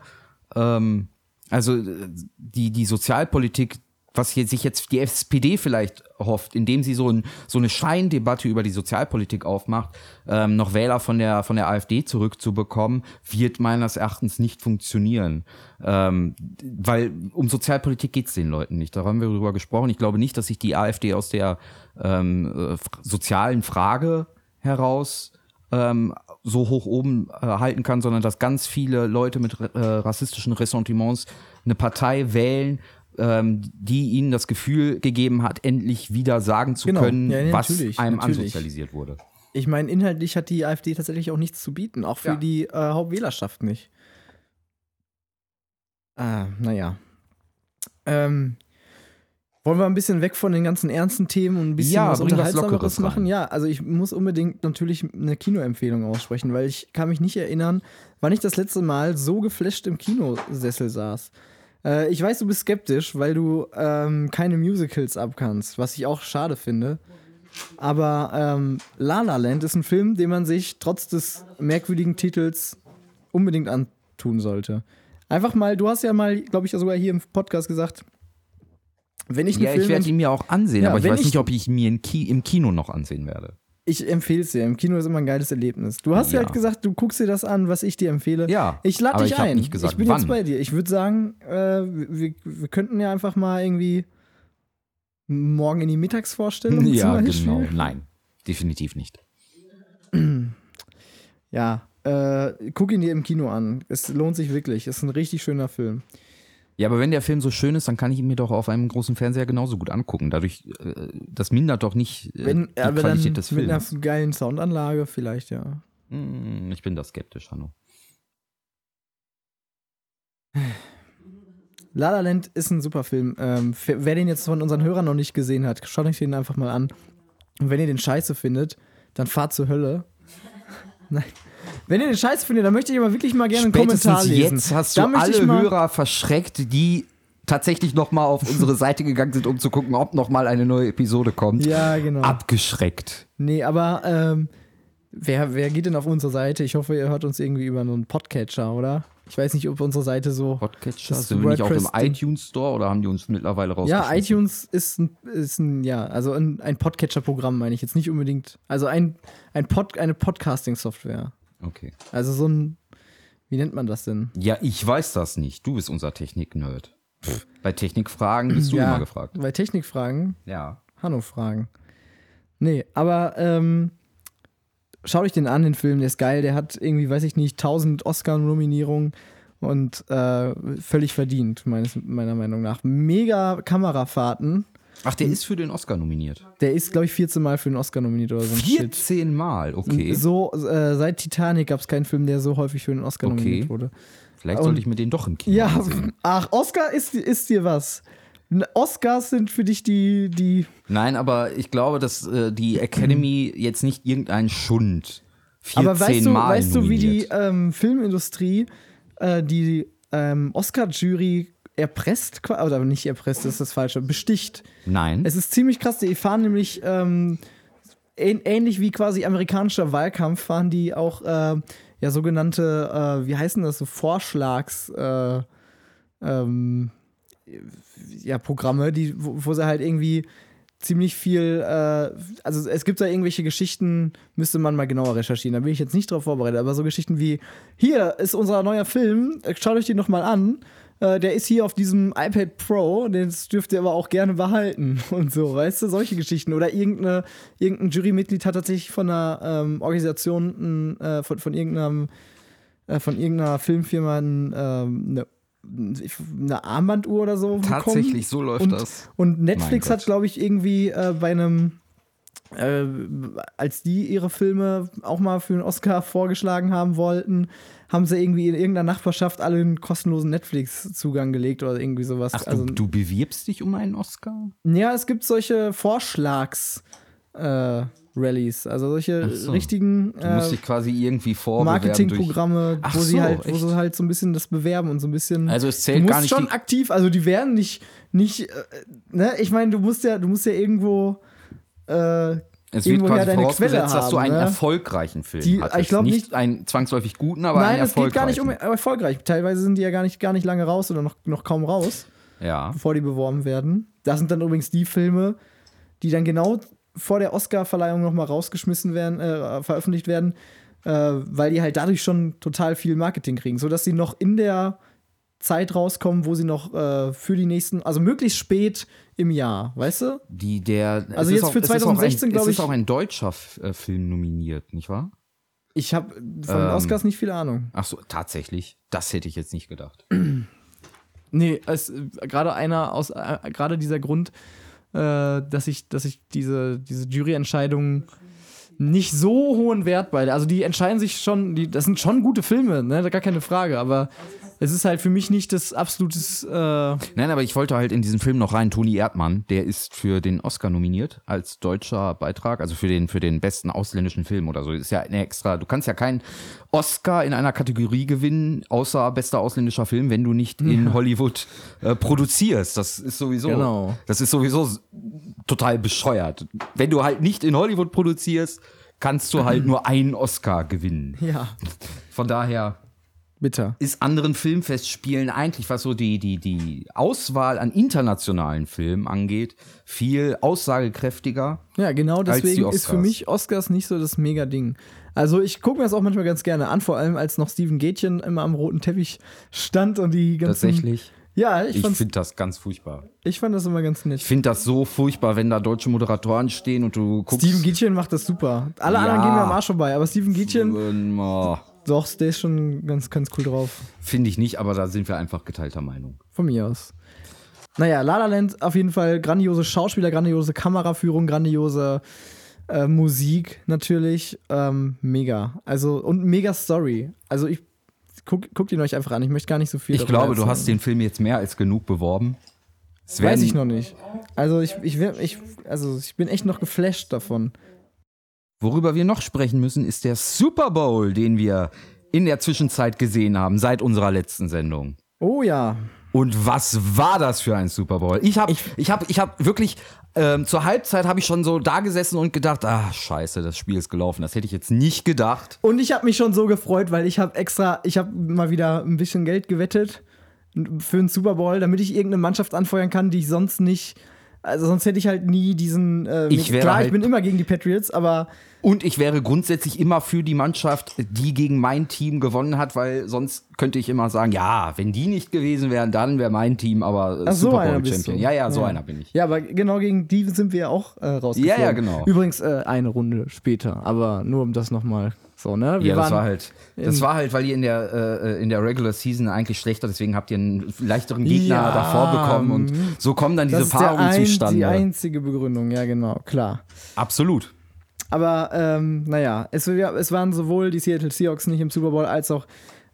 ähm, also äh, die, die Sozialpolitik was jetzt, sich jetzt die SPD vielleicht hofft, indem sie so, ein, so eine Scheindebatte über die Sozialpolitik aufmacht, ähm, noch Wähler von der, von der AfD zurückzubekommen, wird meines Erachtens nicht funktionieren. Ähm, weil um Sozialpolitik geht es den Leuten nicht. Da haben wir drüber gesprochen. Ich glaube nicht, dass sich die AfD aus der ähm, äh, sozialen Frage heraus ähm, so hoch oben äh, halten kann, sondern dass ganz viele Leute mit äh, rassistischen Ressentiments eine Partei wählen, ähm, die ihnen das Gefühl gegeben hat, endlich wieder sagen zu Genau. können, Ja, ja, was natürlich, einem natürlich. ansozialisiert wurde. Ich meine, inhaltlich hat die AfD tatsächlich auch nichts zu bieten, auch für Ja. die äh, Hauptwählerschaft nicht. Ah, naja. Ähm, wollen wir ein bisschen weg von den ganzen ernsten Themen und ein bisschen Ja, was Unterhaltsameres rein. machen? Ja, also ich muss unbedingt natürlich eine Kinoempfehlung aussprechen, weil ich kann mich nicht erinnern, wann ich das letzte Mal so geflasht im Kinosessel saß. Äh, ich weiß, du bist skeptisch, weil du ähm, keine Musicals abkannst, was ich auch schade finde. Aber ähm, La La Land ist ein Film, den man sich trotz des merkwürdigen Titels unbedingt antun sollte. Einfach mal, du hast ja mal, glaube ich, sogar hier im Podcast gesagt, wenn ich einen Ja, Film ich werde ihn mir auch ansehen, Ja, aber ich weiß ich- nicht, ob ich ihn mir im Kino noch ansehen werde. Ich empfehle es dir. Im Kino ist immer ein geiles Erlebnis. Du hast ja. Halt gesagt, du guckst dir das an, was ich dir empfehle. Ja, Ich lade dich ich ein. nicht gesagt, ich bin wann. jetzt bei dir. Ich würde sagen, äh, wir, wir könnten ja einfach mal irgendwie morgen in die Mittagsvorstellung [LAUGHS] Ja, genau. Nein, definitiv nicht. Ja, äh, guck ihn dir im Kino an. Es lohnt sich wirklich. Es ist ein richtig schöner Film. Ja, aber wenn der Film so schön ist, dann kann ich ihn mir doch auf einem großen Fernseher genauso gut angucken. Dadurch, äh, das mindert doch nicht äh, Wenn, die Qualität dann des mit einer Films. geilen Soundanlage vielleicht, ja. Hm, Ich bin da skeptisch, Hanno. La La Land ist ein super Film. Ähm, wer den jetzt von unseren Hörern noch nicht gesehen hat, schaut euch den einfach mal an. Und wenn ihr den scheiße findet, dann fahrt zur Hölle. [LAUGHS] Nein. Wenn ihr den scheiße findet, dann möchte ich aber wirklich mal gerne einen Kommentar Spätestens lesen. jetzt hast du alle Hörer verschreckt, die tatsächlich noch mal auf unsere Seite gegangen sind, um zu gucken, ob noch mal eine neue Episode kommt. Ja, genau. Abgeschreckt. Nee, aber ähm, wer, wer geht denn auf unsere Seite? Ich hoffe, ihr hört uns irgendwie über einen Podcatcher, oder? Ich weiß nicht, ob unsere Seite so. Podcatcher, sind wir nicht auch im iTunes Store oder haben die uns mittlerweile rausgeschmissen? Ja, iTunes ist ein, ist ein ja, also ein, ein Podcatcher-Programm, meine ich jetzt nicht unbedingt. Also ein, ein Pod, eine Podcasting-Software. Okay. Also so ein, wie nennt man das denn? Ja, ich weiß das nicht. Du bist unser Technik-Nerd. Bei Technikfragen bist du immer gefragt. Bei Technikfragen, Ja. Hanno-Fragen. Nee, aber ähm, schaut euch den an, den Film, der ist geil. Der hat irgendwie, weiß ich nicht, 1000 Oscar-Nominierungen und äh, völlig verdient, meines, meiner Meinung nach. Mega Kamerafahrten. Ach, der ist für den Oscar nominiert. Der ist, glaube ich, 14 Mal für den Oscar nominiert oder so. ein Shit. 14 Mal, okay. So, äh, seit Titanic gab es keinen Film, der so häufig für den Oscar Okay. nominiert wurde. Vielleicht und- sollte ich mir den doch im Kino Ja, ansehen. ach, Oscar ist, ist dir was. Oscars sind für dich die, die. Nein, aber ich glaube, dass äh, die Academy jetzt nicht irgendein Schund 14 Aber weißt du, Mal weißt du, wie die ähm, Filmindustrie äh, die ähm, Oscar-Jury erpresst, oder nicht erpresst, das ist das Falsche, besticht. Nein. Es ist ziemlich krass, die fahren nämlich ähm, ähn ähnlich wie quasi amerikanischer Wahlkampf, fahren die auch äh, ja sogenannte, äh, wie heißen das, so Vorschlags, äh, ähm, ja, Programme, die, wo, wo sie halt irgendwie ziemlich viel, äh, also es gibt da irgendwelche Geschichten, müsste man mal genauer recherchieren, da bin ich jetzt nicht drauf vorbereitet, aber so Geschichten wie, hier ist unser neuer Film, äh, schaut euch den noch mal an, äh, der ist hier auf diesem iPad Pro, den dürft ihr aber auch gerne behalten [LAUGHS] und so, weißt du, solche Geschichten. Oder irgendeine, irgendein Jurymitglied hat tatsächlich von einer ähm, Organisation, äh, von, von irgendeinem, äh, von irgendeiner Filmfirma ein, ähm, eine, eine Armbanduhr oder so bekommen. Tatsächlich, so läuft und, das. Und Netflix hat, glaube ich, irgendwie äh, bei einem, äh, als die ihre Filme auch mal für einen Oscar vorgeschlagen haben wollten, haben sie irgendwie in irgendeiner Nachbarschaft alle einen kostenlosen Netflix-Zugang gelegt oder irgendwie sowas. Ach, also, du, du bewirbst dich um einen Oscar? ja, es gibt solche Vorschlags- äh, Rallies, also solche so. richtigen Du musst äh, dich quasi irgendwie vorbewerben durch... Marketingprogramme, wo sie so, halt, wo sie halt so ein bisschen das bewerben und so ein bisschen. Also es du zählt musst gar nicht schon aktiv, also die werden nicht, nicht, äh, ne, ich meine, du musst ja, du musst ja irgendwo, äh, Es wird quasi deine vorausgesetzt, Quelle dass du haben, einen ne? erfolgreichen Film Die- hattest. ich glaub nicht, nicht- einen zwangsläufig guten, aber nein, einen es geht gar nicht um erfolgreichen. erfolgreich. Teilweise sind die ja gar nicht, gar nicht lange raus oder noch, noch kaum raus, Ja. bevor die beworben werden. das sind dann übrigens die Filme, die dann genau vor der Oscar-Verleihung nochmal rausgeschmissen werden, äh, veröffentlicht werden, äh, weil die halt dadurch schon total viel Marketing kriegen, sodass sie noch in der Zeit rauskommen, wo sie noch äh, für die nächsten, also möglichst spät im Jahr, weißt du? Die, der, Also jetzt auch, für es ist auch 2016, ein, glaub Es ich- ist auch ein deutscher äh, Film nominiert, nicht wahr? Ich habe von Ähm. Oscars nicht viel Ahnung. Ach so, tatsächlich. Das hätte ich jetzt nicht gedacht. [CLEARS THROAT] Nee, es äh, gerade einer aus äh, gerade dieser Grund, äh, dass ich, dass ich diese, diese Juryentscheidung nicht so hohen Wert bei. Also die entscheiden sich schon, die, das sind schon gute Filme, ne? Gar keine Frage, aber es ist halt für mich nicht das absolutes. Äh, Nein, aber ich wollte halt in diesen Film noch rein. Toni Erdmann, der ist für den Oscar nominiert als deutscher Beitrag, also für den, für den besten ausländischen Film oder so. Ist ja eine extra. Du kannst ja keinen Oscar in einer Kategorie gewinnen, außer bester ausländischer Film, wenn du nicht in [LAUGHS] Hollywood äh, produzierst. Das ist sowieso. Genau. Das ist sowieso total bescheuert. Wenn du halt nicht in Hollywood produzierst, kannst du halt [LAUGHS] nur einen Oscar gewinnen. ja, Von daher bitter. ist anderen Filmfestspielen eigentlich, was so die, die, die Auswahl an internationalen Filmen angeht, viel aussagekräftiger. Ja, genau deswegen ist für mich Oscars nicht so das Mega-Ding. Also ich gucke mir das auch manchmal ganz gerne an, vor allem als noch Steven Gätchen immer am roten Teppich stand und die ganzen. Tatsächlich. Ja, ich, Ich finde das ganz furchtbar. ich fand das immer ganz nett. Ich finde das so furchtbar, wenn da deutsche Moderatoren stehen und du guckst. Steven Gätchen macht das super. Alle Ja. anderen gehen mir am Arsch vorbei, aber Steven Gätchen, oh, doch, der ist schon ganz, ganz cool drauf. Finde ich nicht, aber da sind wir einfach geteilter Meinung. Von mir aus. Naja, La La Land auf jeden Fall grandiose Schauspieler, grandiose Kameraführung, grandiose äh, Musik natürlich. Ähm, mega. Also, und mega Story. Also, ich guck, guckt ihn euch einfach an. Ich möchte gar nicht so viel Ich glaube, du erzählen. hast den Film jetzt mehr als genug beworben. Es Weiß ich noch nicht. Also, ich, ich, ich, also, ich bin echt noch geflasht davon. Worüber wir noch sprechen müssen, ist der Super Bowl, den wir in der Zwischenzeit gesehen haben, seit unserer letzten Sendung. Oh ja. Und was war das für ein Super Bowl? Ich habe ich hab, ich hab wirklich, ähm, zur Halbzeit habe ich schon so da gesessen und gedacht, ah, scheiße, das Spiel ist gelaufen. Das hätte ich jetzt nicht gedacht. Und ich habe mich schon so gefreut, weil ich habe extra, ich habe mal wieder ein bisschen Geld gewettet für einen Super Bowl, damit ich irgendeine Mannschaft anfeuern kann, die ich sonst nicht. Also sonst hätte ich halt nie diesen. Äh, Ich wäre klar, halt- ich bin immer gegen die Patriots, aber Und ich wäre grundsätzlich immer für die Mannschaft, die gegen mein Team gewonnen hat, weil sonst könnte ich immer sagen, ja, wenn die nicht gewesen wären, dann wäre mein Team aber äh, Ach, so Super Bowl bist Champion. Ja, ja, so Ja. einer bin ich. ja, aber genau gegen die sind wir ja auch äh, rausgeflogen. Ja, ja, genau. Übrigens äh, eine Runde später, aber nur um das nochmal so ne. Wir ja, das war halt, das war halt, weil ihr in der äh, in der Regular Season eigentlich schlechter, deswegen habt ihr einen leichteren Gegner Ja, davor bekommen und so kommen dann diese Das ist der Paarungen ein, die zustande. einzige Begründung, ja genau, klar. Absolut. Aber ähm, naja, es, es waren sowohl die Seattle Seahawks nicht im Super Bowl als auch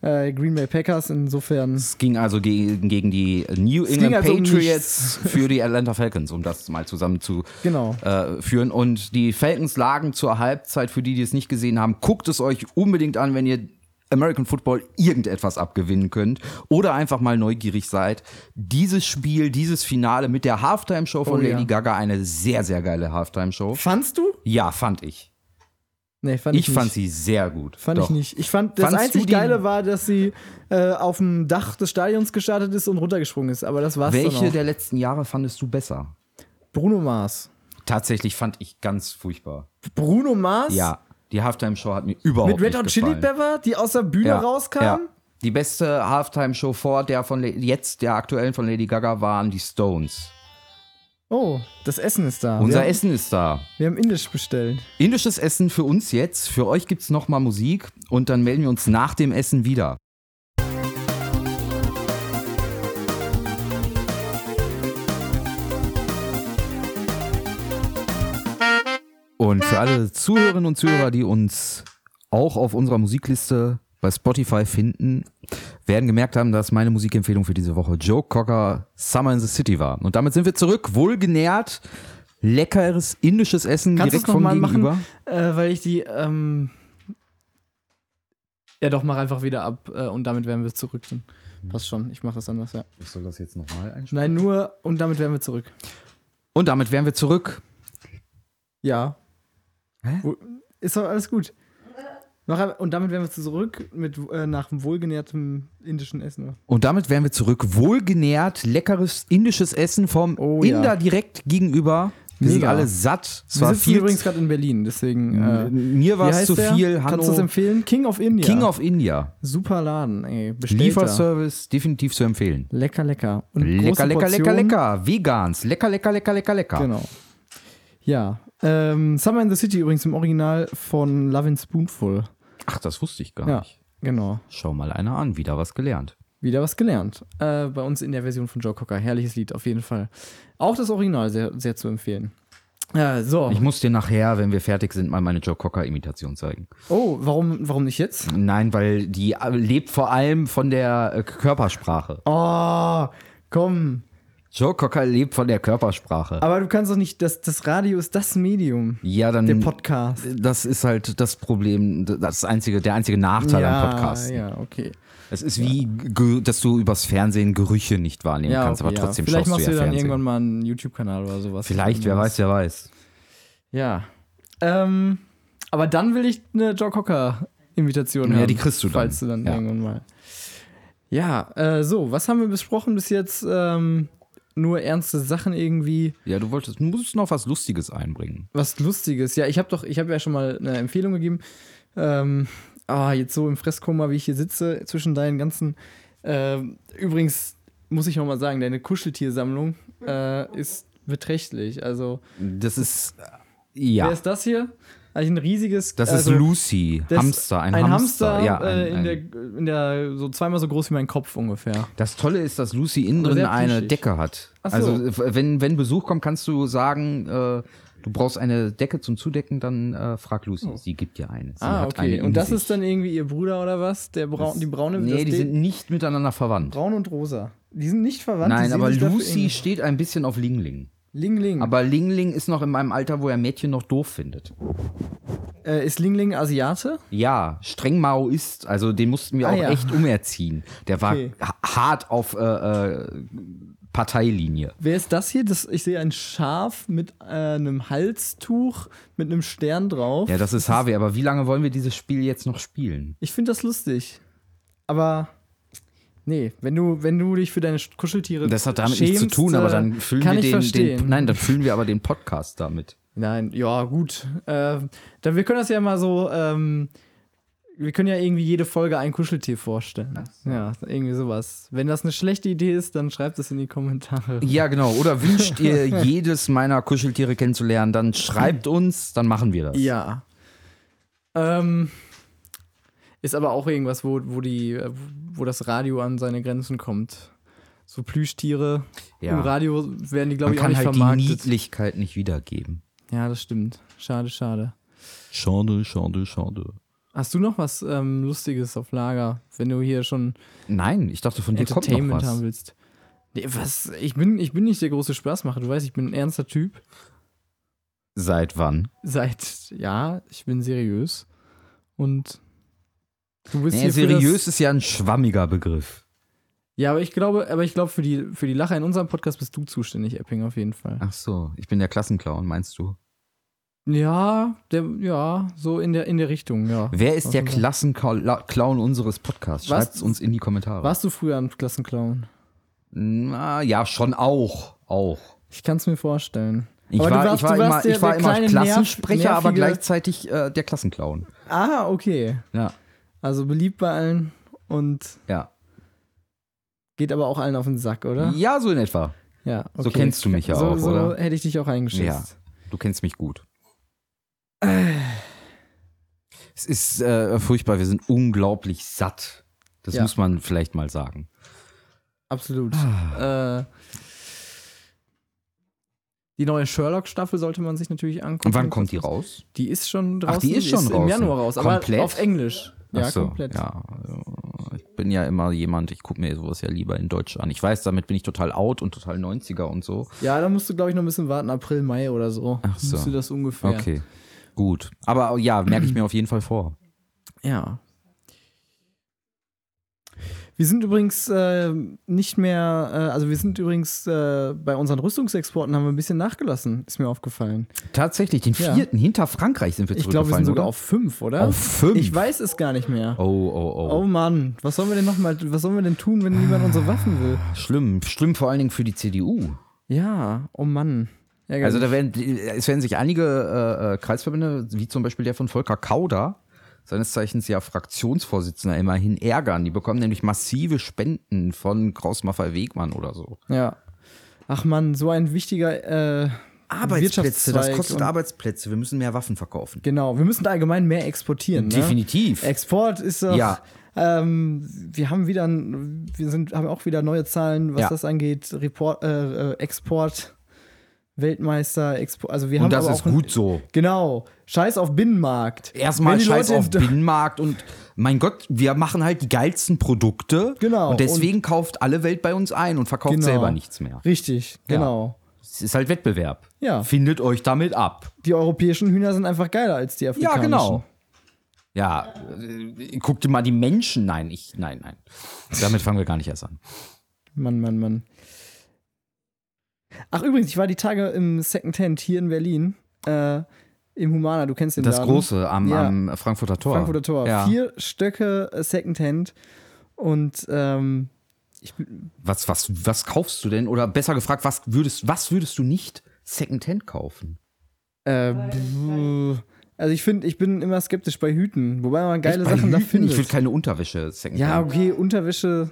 äh, Green Bay Packers. Insofern Es ging also gegen, gegen die New England also um Patriots für die Atlanta Falcons, um das mal zusammen zu Genau. äh, führen. Und die Falcons lagen zur Halbzeit, für die, die es nicht gesehen haben, guckt es euch unbedingt an, wenn ihr American Football irgendetwas abgewinnen könnt oder einfach mal neugierig seid. Dieses Spiel, dieses Finale mit der Halftime-Show von Oh ja. Lady Gaga, eine sehr, sehr geile Halftime-Show. Fandst du? Ja, fand ich. Nee, fand ich, Ich fand sie sehr gut. Fand Doch. ich nicht. Ich fand, das Fandst einzig Geile war, dass sie äh, auf dem Dach des Stadions gestartet ist und runtergesprungen ist. Aber das war's dann Welche auch. der letzten Jahre fandest du besser? Bruno Mars. Tatsächlich fand ich ganz furchtbar. Bruno Mars? Ja, die Halftime-Show hat mir überhaupt Mit Red nicht Hot Chili. Pepper, die aus der Bühne ja, rauskam? Ja. Die beste Halftime-Show vor der von La- jetzt der aktuellen von Lady Gaga waren die Stones. Oh, das Essen ist da. Unser haben, Essen ist da. wir haben Indisch bestellt. Indisches Essen für uns jetzt. Für euch gibt's noch mal Musik und dann melden wir uns nach dem Essen wieder. Und für alle Zuhörerinnen und Zuhörer, die uns auch auf unserer Musikliste bei Spotify finden, werden gemerkt haben, dass meine Musikempfehlung für diese Woche Joe Cocker Summer in the City war. Und damit sind wir zurück, wohlgenährt, leckeres indisches Essen Kannst du direkt vom nochmal Gegenüber. machen? Äh, weil ich die, ähm ja doch, mach einfach wieder ab äh, und damit werden wir zurück. Dann Passt schon, ich mache das anders, ja. Ich soll das jetzt nochmal einstellen. Nein, nur und damit wären wir zurück. Und damit wären wir zurück. Ja. Hä? Ist doch alles gut. Noch, und damit wären wir zurück mit äh, nach wohlgenährtem indischen Essen. Und damit wären wir zurück. Wohlgenährt, leckeres indisches Essen vom Oh, ja. Inder direkt gegenüber. Wir sind Mega. alle satt. Es Wir sitzen viel. übrigens gerade in Berlin, deswegen. Äh, mir war es zu der? viel. Kannst du Hanno, das empfehlen? King of India. King of India. Super Laden, ey. Bestellter. Lieferservice definitiv zu empfehlen. Lecker, lecker. Und Lecker, lecker, lecker, lecker. Vegans. Lecker, lecker, lecker, lecker, lecker. Genau. Ja. Ähm, Summer in the City übrigens im Original von Lovin' Spoonful. Ach, das wusste ich gar Ja, nicht. genau. Schau mal einer an, wieder was gelernt. Wieder was gelernt. Äh, bei uns in der Version von Joe Cocker. Herrliches Lied, auf jeden Fall. Auch das Original sehr, sehr zu empfehlen. Äh, so. Ich muss dir nachher, wenn wir fertig sind, mal meine Joe Cocker-Imitation zeigen. Oh, warum, warum nicht jetzt? Nein, weil die äh, lebt vor allem von der äh, Körpersprache. Oh, komm. Joe Cocker lebt von der Körpersprache. Aber du kannst doch nicht, das, das Radio ist das Medium. ja, dann. Der Podcast. Das ist halt das Problem, das einzige, der einzige Nachteil am Podcast. Ja, okay. Es ist wie, ge- dass du übers Fernsehen Gerüche nicht wahrnehmen Ja, kannst, okay, aber trotzdem ja. Vielleicht schaust machst du du ja dann Fernsehen. irgendwann mal einen YouTube-Kanal oder sowas. Vielleicht, wer weiß, wer weiß. Ja. Ähm, aber dann will ich eine Joe Cocker-Invitation Ja, haben. die kriegst du dann. Falls du dann Ja. irgendwann mal. Ja, äh, so, was haben wir besprochen bis jetzt? Ähm, nur ernste Sachen irgendwie. Ja, du wolltest, du musst noch was Lustiges einbringen. Was Lustiges. Ja, ich habe doch, ich habe ja schon mal eine Empfehlung gegeben. Ähm, ah, jetzt so im Fresskoma, wie ich hier sitze, zwischen deinen ganzen. Ähm, übrigens muss ich noch mal sagen, deine Kuscheltiersammlung äh, ist beträchtlich. Also, Das ist, äh, ja. wer ist das hier? Eigentlich ein riesiges. Das also, ist Lucy, das- Hamster, ein, Ein Hamster. Hamster, ja, ein, äh, in, der, in der so zweimal so groß wie mein Kopf ungefähr. das Tolle ist, dass Lucy innen drin eine. Decke hat. So. Also wenn, wenn Besuch kommt, kannst du sagen, äh, du brauchst eine Decke zum Zudecken, dann äh, frag Lucy. Sie gibt dir eine. Sie ah, eine okay. in Und das sich. ist dann irgendwie ihr Bruder oder was? Der Braun, die braune Nee, das die sind nicht miteinander verwandt. braun und rosa. Die sind nicht verwandt. Nein, aber Lucy steht ein bisschen auf Lingling. Ling Ling. Aber Lingling ist noch in meinem Alter, wo er Mädchen noch doof findet. Äh, ist Ling Ling Asiate? Ja, streng Maoist. Also den mussten wir Ah, auch ja. echt umerziehen. Der war Okay. ha- hart auf äh, äh, Parteilinie. Wer ist das hier? Das, ich sehe ein Schaf mit äh, einem Halstuch mit einem Stern drauf. Ja, das ist Harvey. Aber wie lange wollen wir dieses Spiel jetzt noch spielen? Ich finde das lustig. Aber nee, wenn du, wenn du dich für deine Kuscheltiere Das hat damit nichts zu schämst, tun, aber äh, dann füllen wir den, den. Nein, dann füllen wir aber den Podcast damit. Nein, ja, gut. Äh, dann, wir können das ja mal so, ähm, wir können ja irgendwie jede Folge ein Kuscheltier vorstellen. Ja, irgendwie sowas. Wenn das eine schlechte Idee ist, dann schreibt es in die Kommentare. Ja, genau. Oder wünscht ihr [LAUGHS] jedes meiner Kuscheltiere kennenzulernen, dann schreibt uns, dann machen wir das. Ja. Ähm, ist aber auch irgendwas, wo, wo, die, äh, wo das Radio an seine Grenzen kommt. So Plüschtiere. Ja. Im Radio werden die, glaube Man ich, auch kann nicht halt die vermarktet. Niedlichkeit nicht wiedergeben. Ja, das stimmt. Schade, schade. Schade, schade, schade. Hast du noch was ähm, Lustiges auf Lager, wenn du hier schon Nein, ich dachte, von dir kommt noch Entertainment haben was. willst? Nee, was? Ich bin, ich bin nicht der große Spaßmacher. Du weißt, ich bin ein ernster Typ. Seit wann? Seit, ja, ich bin seriös. Und du bist für seriös ist ja ein schwammiger Begriff. Ja, aber ich glaube, aber ich glaube, für die, für die Lacher in unserem Podcast bist du zuständig, Epping, auf jeden Fall. Ach so, ich bin der Klassenclown, meinst du? Ja, der, ja, so in der, in der Richtung, ja. Wer ist der Klassenclown unseres Podcasts? Schreibt es uns in die Kommentare. Warst du früher ein Klassenclown? Na, ja, schon auch. Auch. Ich kann es mir vorstellen. Ich Aber war, warst- ich war immer, der- ich war immer Klassensprecher, nerv- aber nervige- gleichzeitig äh, der Klassenclown. Ah, okay. Ja, Also beliebt bei allen und ja. geht aber auch allen auf den Sack, oder? Ja, so in etwa. Ja, okay. So kennst du mich ja so, auch, so oder? hätte ich dich auch eingeschätzt. Ja. Du kennst mich gut. Es ist äh, furchtbar, wir sind unglaublich satt. Das Ja. muss man vielleicht mal sagen. Absolut. Ah. Äh, die neue Sherlock-Staffel sollte man sich natürlich angucken. Und wann kommt die raus? Die ist schon draußen. Ach, die ist schon im draußen. Januar raus, aber Komplett? auf Englisch. Ja, Ach so, komplett. Ja, also, ich bin ja immer jemand, ich gucke mir sowas ja lieber in Deutsch an. Ich weiß, damit bin ich total out und total 90er und so. Ja, da musst du, glaube ich, noch ein bisschen warten, April, Mai oder so. Ach so. Musst du das ungefähr. Okay, gut. Aber ja, merke ich mir auf jeden Fall vor. Ja. Wir sind übrigens äh, nicht mehr, äh, also wir sind übrigens äh, bei unseren Rüstungsexporten haben wir ein bisschen nachgelassen, ist mir aufgefallen. Tatsächlich, den Ja. vierten hinter Frankreich sind wir Ich glaube, wir sind zurückgefallen, sogar oder? auf fünf, oder? Auf fünf? Ich weiß es gar nicht mehr. Oh, oh, oh. Oh Mann, was sollen wir denn noch mal, was sollen wir denn tun, wenn niemand unsere Waffen will? Schlimm. Schlimm vor allen Dingen für die CDU. Ja, oh Mann. Ärgerlich. Also da werden, es werden sich einige äh, äh, Kreisverbände, wie zum Beispiel der von Volker Kauder, seines Zeichens ja Fraktionsvorsitzender, immerhin ärgern. Die bekommen nämlich massive Spenden von Kraus Maffei Wegmann oder so. ja. Ach Mann, so ein wichtiger äh, Wirtschaftszweig und- Arbeitsplätze. Wir müssen mehr Waffen verkaufen. Genau, wir müssen da allgemein mehr exportieren. Ne? Definitiv. Export ist doch. Ja. Ähm, wir haben wieder, wir sind, haben auch wieder neue Zahlen, was Ja. das angeht. Report, äh, äh, Export, Weltmeister, Export. Also wir haben Und das ist auch ein- gut so. Genau. Scheiß auf Binnenmarkt. Erstmal Scheiß Leute auf in- [LAUGHS] Binnenmarkt und mein Gott, wir machen halt die geilsten Produkte. Genau, Und deswegen kauft alle Welt bei uns ein und verkauft Genau. selber nichts mehr. Richtig, genau. Es ist halt Wettbewerb. Ja. Findet euch damit ab. Die europäischen Hühner sind einfach geiler als die Ja, afrikanischen. genau. Ja, äh, guck dir mal die Menschen. Nein, ich, nein, nein. Damit fangen wir gar nicht erst an. Mann, Mann, Mann. Ach, übrigens, ich war die Tage im Second Hand hier in Berlin. Äh, Im Humana, du kennst den Das Laden. große am, Ja. am Frankfurter Tor. Frankfurter Tor. Ja. Vier Stöcke äh, Secondhand. Und ähm, ich, Was, was, was kaufst du denn? Oder besser gefragt, was würdest, was würdest du nicht Secondhand kaufen? äh, also ich finde, ich bin immer skeptisch bei Hüten, wobei man geile Sachen da Hüten? findet. Ich will keine Unterwäsche Secondhand. ja, okay, Unterwäsche.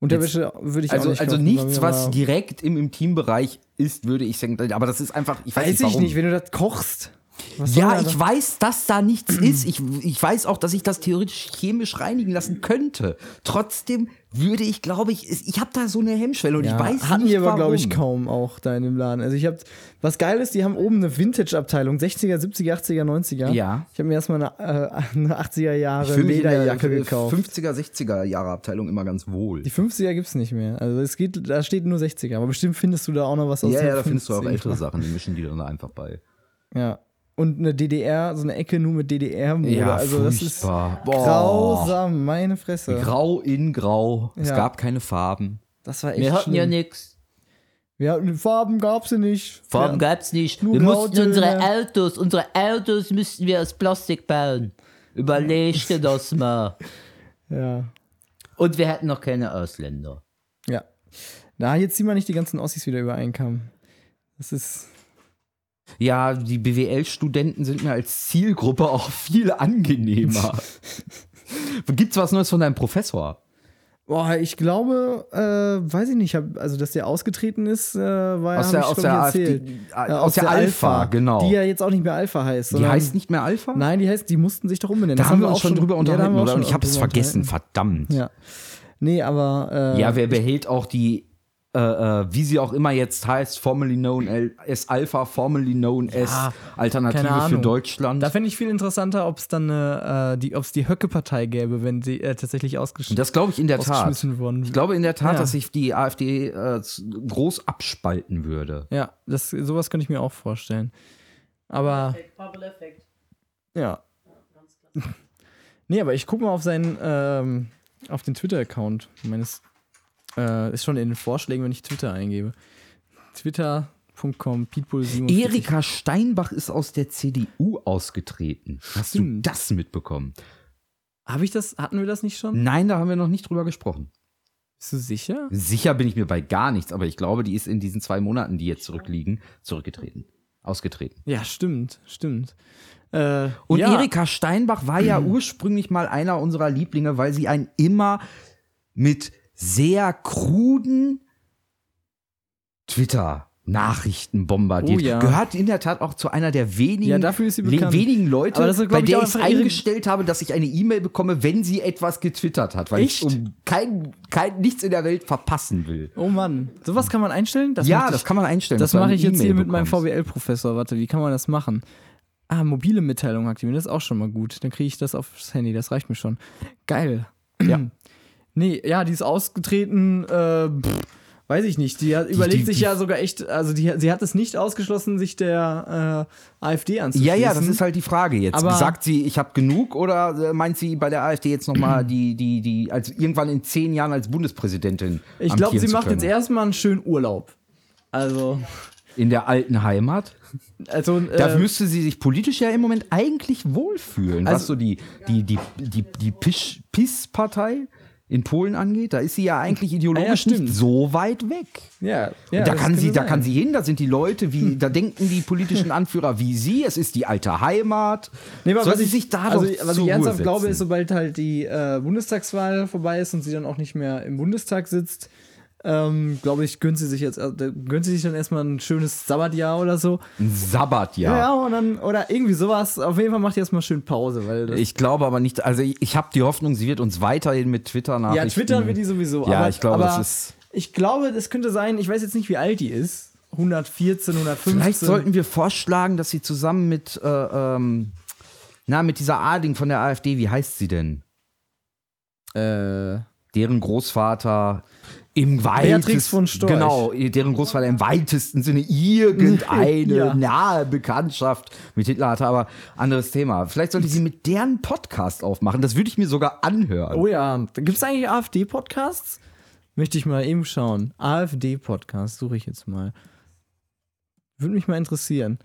Unterwäsche würde ich Also, auch nicht also kaufen, nichts, was direkt im Intimbereich ist, würde ich Secondhand. Aber das ist einfach, ich weiß, Weiß nicht, ich warum. nicht, wenn du das kochst. Was Ja, ich weiß, dass da nichts [CLEARS THROAT] ist. Ich, ich weiß auch, dass ich das theoretisch chemisch reinigen lassen könnte. Trotzdem würde ich, glaube ich, ich habe da so eine Hemmschwelle und Ja, ich weiß hatten nicht, die aber, glaube ich, kaum auch da in dem Laden. Also ich habe, was geil ist, die haben oben eine Vintage-Abteilung, 60er, 70er, 80er, 90er. Ja. Ich habe mir erstmal eine, äh, eine 80er Ich Jahre Lederjacke gekauft. 50er, 60er Jahre Abteilung immer ganz wohl. Die 50er gibt's nicht mehr. Also es geht, da steht nur 60er. Aber bestimmt findest du da auch noch was aus Ja, ja, da findest du auch 50er. ältere Sachen, die mischen die dann da einfach bei. Ja. Und eine DDR, so eine Ecke nur mit DDR-Mode. Ja, also das ist furchtbar. Boah. grausam, meine Fresse. Grau in Grau. Es Ja. gab keine Farben. Das war echt schlimm. nix. Wir hatten Farben gab's ja nicht. Farben ja. gab's nicht. Nur Wir mussten unsere Autos, unsere Autos müssten wir aus Plastik bauen. Überleg dir das mal. [LAUGHS] Ja. Und wir hätten noch keine Ausländer. Ja. Na, jetzt ziehen wir nicht die ganzen Ossis wieder über einen Kamm. Das ist. Ja, die BWL-Studenten sind mir als Zielgruppe auch viel angenehmer. [LAUGHS] Gibt's was Neues von deinem Professor? Boah, ich glaube, äh, weiß ich nicht, hab, also dass der ausgetreten ist, äh, war Aus der- ich, aus der AfD, erzählt. äh, Äh, aus der Alpha, genau. Die ja jetzt auch nicht mehr Alpha heißt. Die heißt nicht mehr Alpha? Nein, die heißt, die mussten sich doch umbenennen. Da Das haben wir uns auch schon drüber ja, unterhalten, auch oder? Und ich habe es vergessen, verdammt. Ja. Nee, aber. Äh, Ja, wer behält auch die, äh, äh, wie sie auch immer jetzt heißt, formerly known as Alpha, formerly known as Alternative für. Deutschland. Da fände ich viel interessanter, ob es dann äh, die, ob es die Höcke-Partei gäbe, wenn sie äh, tatsächlich ausgesch das glaube ich in der Tat. ausgeschmissen worden Ich glaube in der Tat, Ja. dass sich die AfD äh, groß abspalten würde. Ja, das, sowas könnte ich mir auch vorstellen. Aber. Ja. [LAUGHS] nee, aber ich gucke mal auf seinen, ähm, auf den Twitter-Account meines, äh, ist schon in den Vorschlägen, wenn ich Twitter eingebe. Twitter.com, Pitbull47. Erika Steinbach ist aus der CDU ausgetreten. Hast Stimmt. du das mitbekommen? Habe ich das, hatten wir das nicht schon? Nein, da haben wir noch nicht drüber gesprochen. Bist du sicher? Sicher bin ich mir bei gar nichts, aber ich glaube, die ist in diesen zwei Monaten, die jetzt zurückliegen, zurückgetreten. Ausgetreten. Ja, stimmt, stimmt. Äh, Und ja, Erika Steinbach war ja ursprünglich mal einer unserer Lieblinge, weil sie einen immer mit sehr kruden Twitter-Nachrichten bombardiert. Oh ja. Gehört in der Tat auch zu einer der wenigen, Ja, dafür ist sie bekannt. wenigen Leute, ist, bei ich, der ich eingestellt habe, dass ich eine E-Mail bekomme, wenn sie etwas getwittert hat, weil Echt? ich um kein, kein, nichts in der Welt verpassen will. Oh Mann, sowas kann man einstellen? Das ja, möchte das ich- kann man einstellen. Das mache ich jetzt hier E-Mail mit meinem. VWL-Professor. Warte, wie kann man das machen? Ah, mobile Mitteilung aktivieren, das ist auch schon mal gut. Dann kriege ich das aufs Handy, das reicht mir schon. Geil. Ja. [CLEARS THROAT] Nee, ja, die ist ausgetreten, äh, pff, weiß ich nicht. Die hat, überlegt die- sich die- ja sogar echt, also die, sie hat es nicht ausgeschlossen, sich der äh, AfD Ja, anzuschließen. ja, das ist halt die Frage jetzt. Aber- Sagt sie, ich habe genug oder äh, meint sie bei der AfD jetzt nochmal [CLEARS THROAT] die, die, die, als irgendwann in zehn Jahren als Bundespräsidentin? Ich glaube, sie macht jetzt erstmal einen schönen Urlaub. Also, In der alten Heimat? also Da äh, müsste sie sich politisch ja im Moment eigentlich wohlfühlen, was Also- so die, die, die, die, die PiS-Partei in Polen angeht. Da ist sie ja eigentlich ideologisch Ah ja, nicht so weit weg. ja, ja, da kann sie, da kann sie hin, da sind die Leute, wie, da denken die politischen Anführer wie sie, es ist die alte Heimat. Nee, aber Soll was sie ich, sich da also, was ich ernsthaft glaube, ist, sobald halt die äh, Bundestagswahl vorbei ist und sie dann auch nicht mehr im Bundestag sitzt, ähm, glaube ich, gönnt sie sich jetzt, äh, gönnt sie sich dann erstmal ein schönes Sabbatjahr oder so. Ein Sabbatjahr. Ja, und dann, oder irgendwie sowas. Auf jeden Fall macht ihr erstmal schön Pause, weil Ich glaube aber nicht, also ich, ich habe die Hoffnung, sie wird uns weiterhin mit Twitter nach. ja, Twitter wird die sowieso. Ja, aber, ich glaube, das ist. Ich glaube, das könnte sein, ich weiß jetzt nicht, wie alt die ist. 114, 115. Vielleicht sollten wir vorschlagen, dass sie zusammen mit, äh, ähm, na, mit dieser Ading von der AfD, wie heißt sie denn? äh, Deren Großvater im Beatrix weitesten von Storch. Genau, deren Großvater im weitesten Sinne irgendeine [LAUGHS] Ja. nahe Bekanntschaft mit Hitler hatte, aber anderes Thema. Vielleicht sollte sie mit deren Podcast aufmachen. Das würde ich mir sogar anhören. Oh ja, gibt es eigentlich AfD-Podcasts? Möchte ich mal eben schauen. AfD-Podcast, suche ich jetzt mal. Würde mich mal interessieren.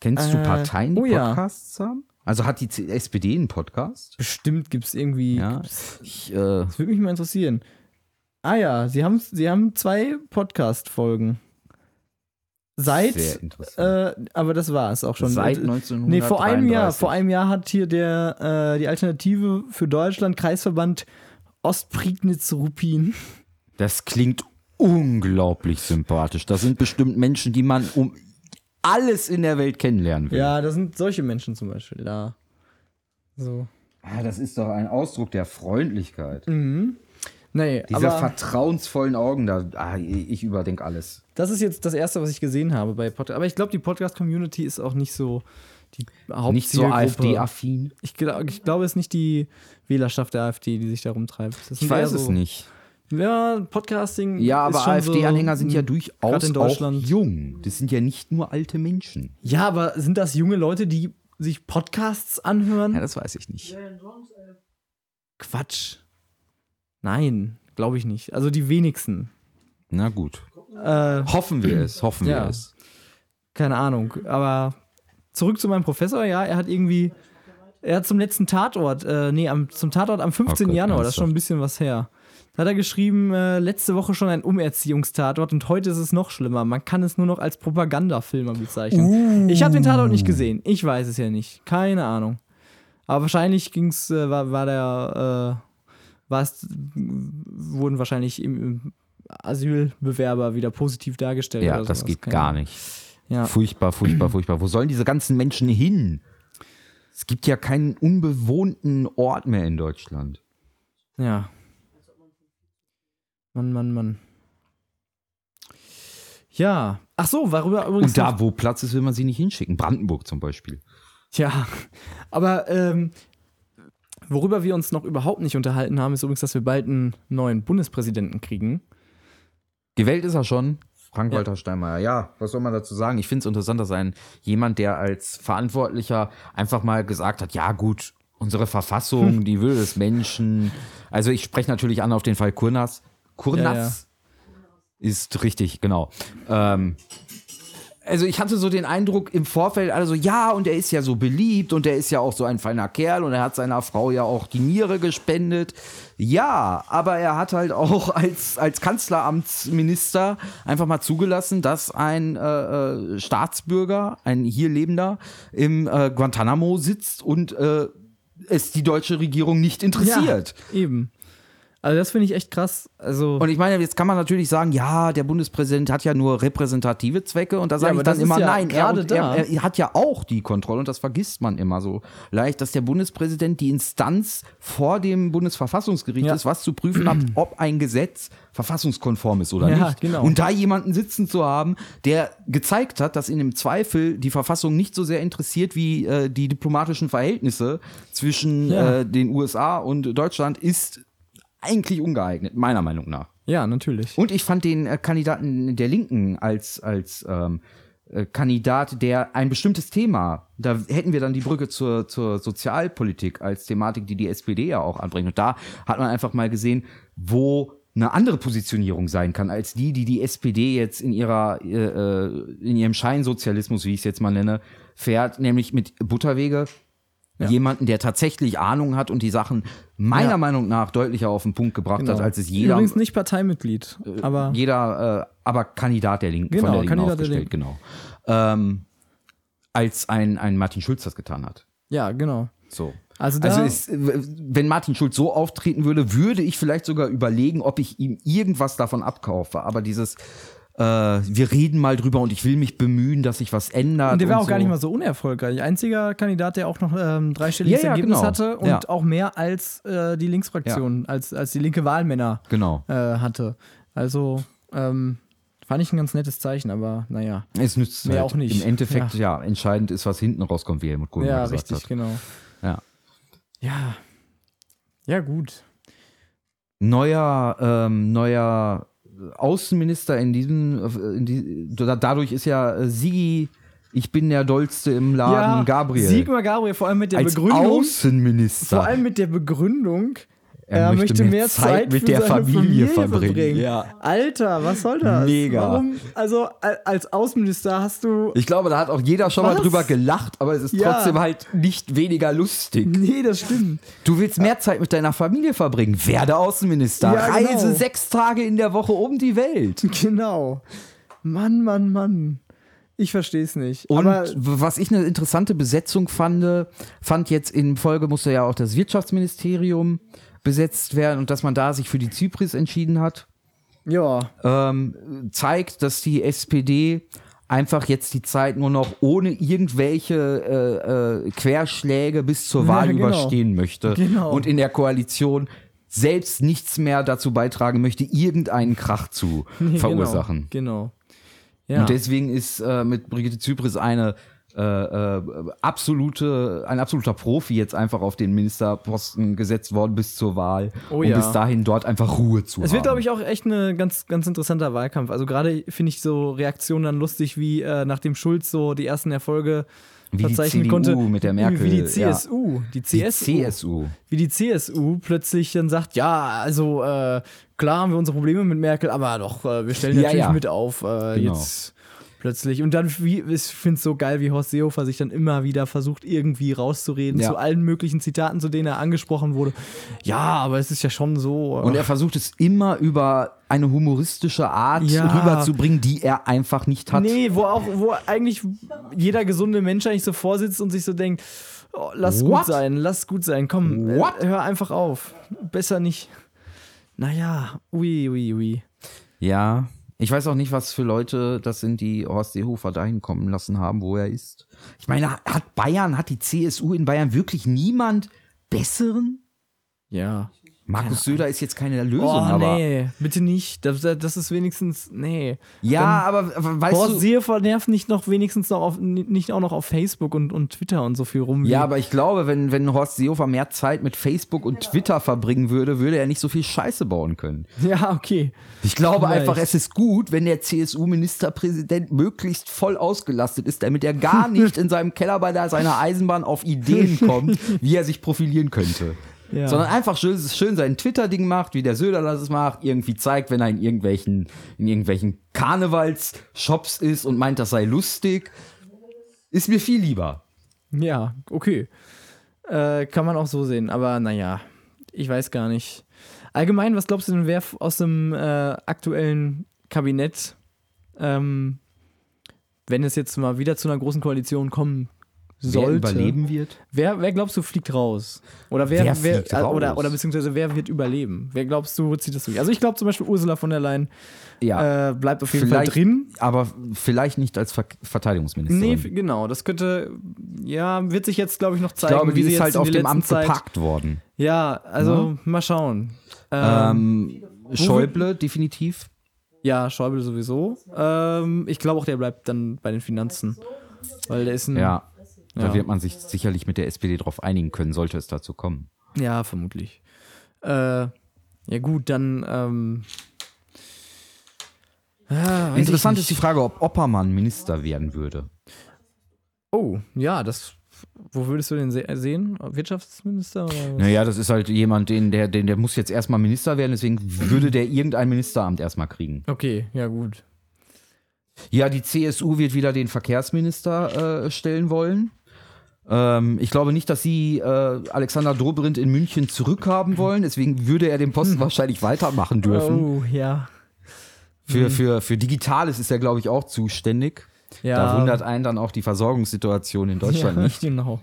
Kennst du Äh, Parteien, die oh ja. Podcasts haben? Also hat die SPD einen Podcast? Bestimmt gibt es irgendwie. Ja. Ich, äh, Das würde mich mal interessieren. Ah ja, sie haben, sie haben zwei Podcast-Folgen. Seit, Sehr interessant. äh, aber das war es auch schon. Seit Äh, 1933. Nee, vor einem Jahr. Vor einem Jahr hat hier der, äh, die Alternative für Deutschland Kreisverband Ostprignitz-Ruppin. Das klingt unglaublich sympathisch. Das sind bestimmt Menschen, die man um alles in der Welt kennenlernen will. Ja, da sind solche Menschen zum Beispiel da. So. Ah, das ist doch ein Ausdruck der Freundlichkeit. Nee, Diese aber vertrauensvollen Augen da. Ah, ich überdenke alles. das ist jetzt das Erste, was ich gesehen habe bei Podcast. Aber ich glaube, die Podcast-Community ist auch nicht so die Hauptzielgruppe. Nicht so AfD-affin. Ich, glaub, ich glaube, es ist nicht die Wählerschaft der AfD, die sich darum treibt. Das Ich weiß eher es so, nicht. Ja, Podcasting. Ja, aber schon so- AfD-Anhänger sind ja durchaus in auch Deutschland. jung. Das sind ja nicht nur alte Menschen. Ja, aber sind das junge Leute, die sich Podcasts anhören? Ja, das weiß ich nicht. Quatsch. Nein, glaube ich nicht. Also die wenigsten. Na gut. Äh, Hoffen wir es, hoffen Ja. wir es. keine Ahnung. Aber zurück zu meinem Professor, ja, er hat irgendwie. Er hat zum letzten Tatort, äh, nee, am, zum Tatort am 15. Oh Gott, Januar, das ist schon ein bisschen was her. Da hat er geschrieben, äh, letzte Woche schon ein Umerziehungstatort und heute ist es noch schlimmer. Man kann es nur noch als Propagandafilmer bezeichnen. Ich habe den Tatort nicht gesehen. Ich weiß es ja nicht. Keine Ahnung. Aber wahrscheinlich ging's, äh, war, war der, war es, wurden wahrscheinlich im, Asylbewerber wieder positiv dargestellt. Ja, das geht gar nicht. Ja. Furchtbar, furchtbar, furchtbar. Wo sollen diese ganzen Menschen hin? Es gibt ja keinen unbewohnten Ort mehr in Deutschland. Ja. Mann, Mann, Mann. Ja. Ach so, worüber übrigens. Und da, wo Platz ist, will man sie nicht hinschicken. Brandenburg zum Beispiel. Ja. Aber ähm, worüber wir uns noch überhaupt nicht unterhalten haben, ist übrigens, dass wir bald einen neuen Bundespräsidenten kriegen. Gewählt ist er schon. Frank-Walter Ja. Steinmeier. Ja, was soll man dazu sagen? Ich finde es interessant, dass ein jemand, der als Verantwortlicher einfach mal gesagt hat, ja gut, unsere Verfassung, [LAUGHS] die Würde des Menschen. Also ich spreche natürlich an auf den Fall Kurnas. Kurnas ist richtig, genau. Ähm, also ich hatte so den Eindruck im Vorfeld, also ja, und er ist ja so beliebt und er ist ja auch so ein feiner Kerl und er hat seiner Frau ja auch die Niere gespendet. Ja, aber er hat halt auch [LAUGHS] als, als Kanzleramtsminister einfach mal zugelassen, dass ein äh, äh, Staatsbürger, ein hier Lebender, im äh, Guantanamo sitzt und äh, es die deutsche Regierung nicht interessiert. Ja, eben. Also, das finde ich echt krass. Also. Und ich meine, jetzt kann man natürlich sagen, ja, der Bundespräsident hat ja nur repräsentative Zwecke und da sage aber ich dann immer, ja nein, er, und er, er hat ja auch die Kontrolle und das vergisst man immer so leicht, dass der Bundespräsident die Instanz vor dem Bundesverfassungsgericht Ja. ist, was zu prüfen hat, [CLEARS THROAT] ob ein Gesetz verfassungskonform ist oder Ja, nicht. genau. Und da jemanden sitzen zu haben, der gezeigt hat, dass ihn im Zweifel die Verfassung nicht so sehr interessiert wie äh, die diplomatischen Verhältnisse zwischen Ja. äh, den USA und Deutschland, ist eigentlich ungeeignet, meiner Meinung nach. Ja, natürlich. Und ich fand den äh, Kandidaten der Linken als, als ähm, äh, Kandidat, der ein bestimmtes Thema, da hätten wir dann die Brücke zur, zur Sozialpolitik als Thematik, die die SPD ja auch anbringt. Und da hat man einfach mal gesehen, wo eine andere Positionierung sein kann als die, die die SPD jetzt in ihrer äh, äh, in ihrem Scheinsozialismus, wie ich es jetzt mal nenne, fährt, nämlich mit Butterwege. Jemanden, der tatsächlich Ahnung hat und die Sachen meiner Ja. Meinung nach deutlicher auf den Punkt gebracht Genau. hat, als es jeder Übrigens nicht Parteimitglied, aber jeder, äh, aber Kandidat der Linken, Genau, von der Linken Kandidat der aufgestellt, genau. Ähm, als ein, ein Martin Schulz das getan hat. ja, genau. So. Also Also ist, äh, wenn Martin Schulz so auftreten würde, würde ich vielleicht sogar überlegen, ob ich ihm irgendwas davon abkaufe. Aber dieses, äh, wir reden mal drüber und ich will mich bemühen, dass sich was ändert. und der war auch so. gar nicht mal so unerfolgreich. Einziger Kandidat, der auch noch ähm, dreistelliges Ja, ja, Ergebnis genau. hatte und Ja. auch mehr als äh, die Linksfraktion, als, als die linke Wahlmänner Genau. äh, hatte. Also ähm, fand ich ein ganz nettes Zeichen, aber naja. Es nützt Mehr halt. auch nicht. Im Endeffekt, ja. entscheidend ist, was hinten rauskommt, wie Helmut Kohl Ja, gesagt richtig, hat. genau. Ja. Ja. Ja, gut. neuer, ähm, neuer Außenminister in diesem, in die, da- dadurch ist ja äh, Sigi, ich bin der Dollste im Laden, ja, Gabriel. Sigmar Gabriel, vor allem mit der als Begründung. Außenminister. Vor allem mit der Begründung, Er er, möchte möchte, mehr Zeit Zeit, mit für der seine Familie Familie, verbringen. verbringen. Ja. Alter, was soll das? Mega. Warum? Also al- als Außenminister hast du. ich glaube, da hat auch jeder schon mal Was? drüber gelacht, aber es ist Ja. trotzdem halt nicht weniger lustig. Nee, das stimmt. Du willst mehr Zeit mit deiner Familie verbringen. Werde Außenminister. Ja, genau. Reise sechs Tage in der Woche um die Welt. [LAUGHS] Genau. Mann, Mann, Mann. Ich verstehe es nicht. Und Aber was ich eine interessante Besetzung fand, fand jetzt in Folge musste ja auch das Wirtschaftsministerium besetzt werden und dass man da sich für die Zypris entschieden hat, ja, ähm, zeigt, dass die SPD einfach jetzt die Zeit nur noch ohne irgendwelche äh, äh, Querschläge bis zur Ja, Wahl genau. überstehen möchte Genau. und in der Koalition selbst nichts mehr dazu beitragen möchte, irgendeinen Krach zu [LAUGHS] nee, verursachen. Genau. genau. Ja. Und deswegen ist äh, mit Brigitte Zypris eine äh, äh, absolute, ein absoluter Profi jetzt einfach auf den Ministerposten gesetzt worden bis zur Wahl, Oh um ja. bis dahin dort einfach Ruhe zu Es haben. wird, glaube ich, auch echt ein ganz, ganz interessanter Wahlkampf. Also gerade finde ich so Reaktionen dann lustig, wie äh, nachdem Schulz so die ersten Erfolge Wie die verzeichnen CDU konnte. mit der Merkel, Wie die ja. CSU. Die die CSU. CSU. Wie die CSU plötzlich dann sagt, ja, also äh, klar haben wir unsere Probleme mit Merkel, aber doch, äh, wir stellen Ja, natürlich ja. mit auf. Äh, Genau. Jetzt plötzlich. Und dann, wie, ich finde es so geil, wie Horst Seehofer sich dann immer wieder versucht, irgendwie rauszureden Ja. zu allen möglichen Zitaten, zu denen er angesprochen wurde. Ja, aber es ist ja schon so. äh, Und er versucht es immer über eine humoristische Art Ja. rüberzubringen, die er einfach nicht hat. Nee, wo auch, wo eigentlich jeder gesunde Mensch eigentlich so vorsitzt und sich so denkt, oh, lass What? gut sein, lass gut sein, komm, äh, hör einfach auf. Besser nicht. Naja, ui, ui, ui. Ja. Ich weiß auch nicht, was für Leute das sind, die Horst Seehofer dahin kommen lassen haben, wo er ist. Ich meine, hat Bayern, hat die CSU in Bayern wirklich niemand besseren? Ja. Markus Söder ist jetzt keine Lösung, Oh, aber. nee, bitte nicht. Das, das ist wenigstens, nee. Ja, aber weißt Horst du. Seehofer nervt nicht noch wenigstens noch auf, nicht auch noch auf Facebook und, und Twitter und so viel rum. Ja, aber ich glaube, wenn, wenn Horst Seehofer mehr Zeit mit Facebook und Twitter verbringen würde, würde er nicht so viel Scheiße bauen können. ja, okay. Ich glaube Vielleicht. einfach, es ist gut, wenn der CSU-Ministerpräsident möglichst voll ausgelastet ist, damit er gar [LAUGHS] nicht in seinem Keller bei der, seiner Eisenbahn auf Ideen kommt, [LAUGHS] wie er sich profilieren könnte. Ja. Sondern einfach schön, schön sein Twitter-Ding macht, wie der Söder das macht, irgendwie zeigt, wenn er in irgendwelchen, in irgendwelchen Karnevals-Shops ist und meint, das sei lustig. Ist mir viel lieber. Ja, okay. Äh, kann man auch so sehen, aber naja, ich weiß gar nicht. Allgemein, was glaubst du denn, wer aus dem äh, aktuellen Kabinett, ähm, wenn es jetzt mal wieder zu einer großen Koalition kommen sollte, Wer überleben wird? Wer, wer glaubst du fliegt raus? Oder wer, Wer wer, fliegt äh, Oder, raus? oder beziehungsweise wer wird überleben? Wer glaubst du, zieht das durch? Also ich glaube zum Beispiel Ursula von der Leyen Ja. äh, bleibt auf jeden vielleicht, Fall drin. aber vielleicht nicht als Ver Verteidigungsministerin. Nee, genau, das könnte, ja, wird sich jetzt, glaube ich, noch ich zeigen, glaube, wie die sie ist halt auf dem Amt Zeit, geparkt worden. Ja, also mal schauen. Ähm, Ähm, Schäuble, definitiv. ja, Schäuble sowieso. Ähm, ich glaube auch, der bleibt dann bei den Finanzen. Weil der ist ein. Ja. Da Ja. wird man sich sicherlich mit der SPD drauf einigen können, sollte es dazu kommen. Ja, vermutlich. Äh, ja, gut, dann, ähm, Ah, Interessant ist die. Frage, ob Oppermann Minister werden würde. Oh, ja, das. Wo würdest du den se sehen? Wirtschaftsminister? Oder? Naja, das ist halt jemand, den, der, den, der muss jetzt erstmal Minister werden, deswegen würde der irgendein Ministeramt erstmal kriegen. Okay, ja, gut. Ja, die CSU wird wieder den Verkehrsminister äh, stellen wollen. Ähm, ich glaube nicht, dass sie äh, Alexander Dobrindt in München zurückhaben wollen, deswegen würde er den Posten [LAUGHS] wahrscheinlich weitermachen dürfen. Oh, ja. Für, für, für Digitales ist er, glaube ich, auch zuständig. ja. Da wundert einen dann auch die Versorgungssituation in Deutschland ja, [LAUGHS] nicht. Genau.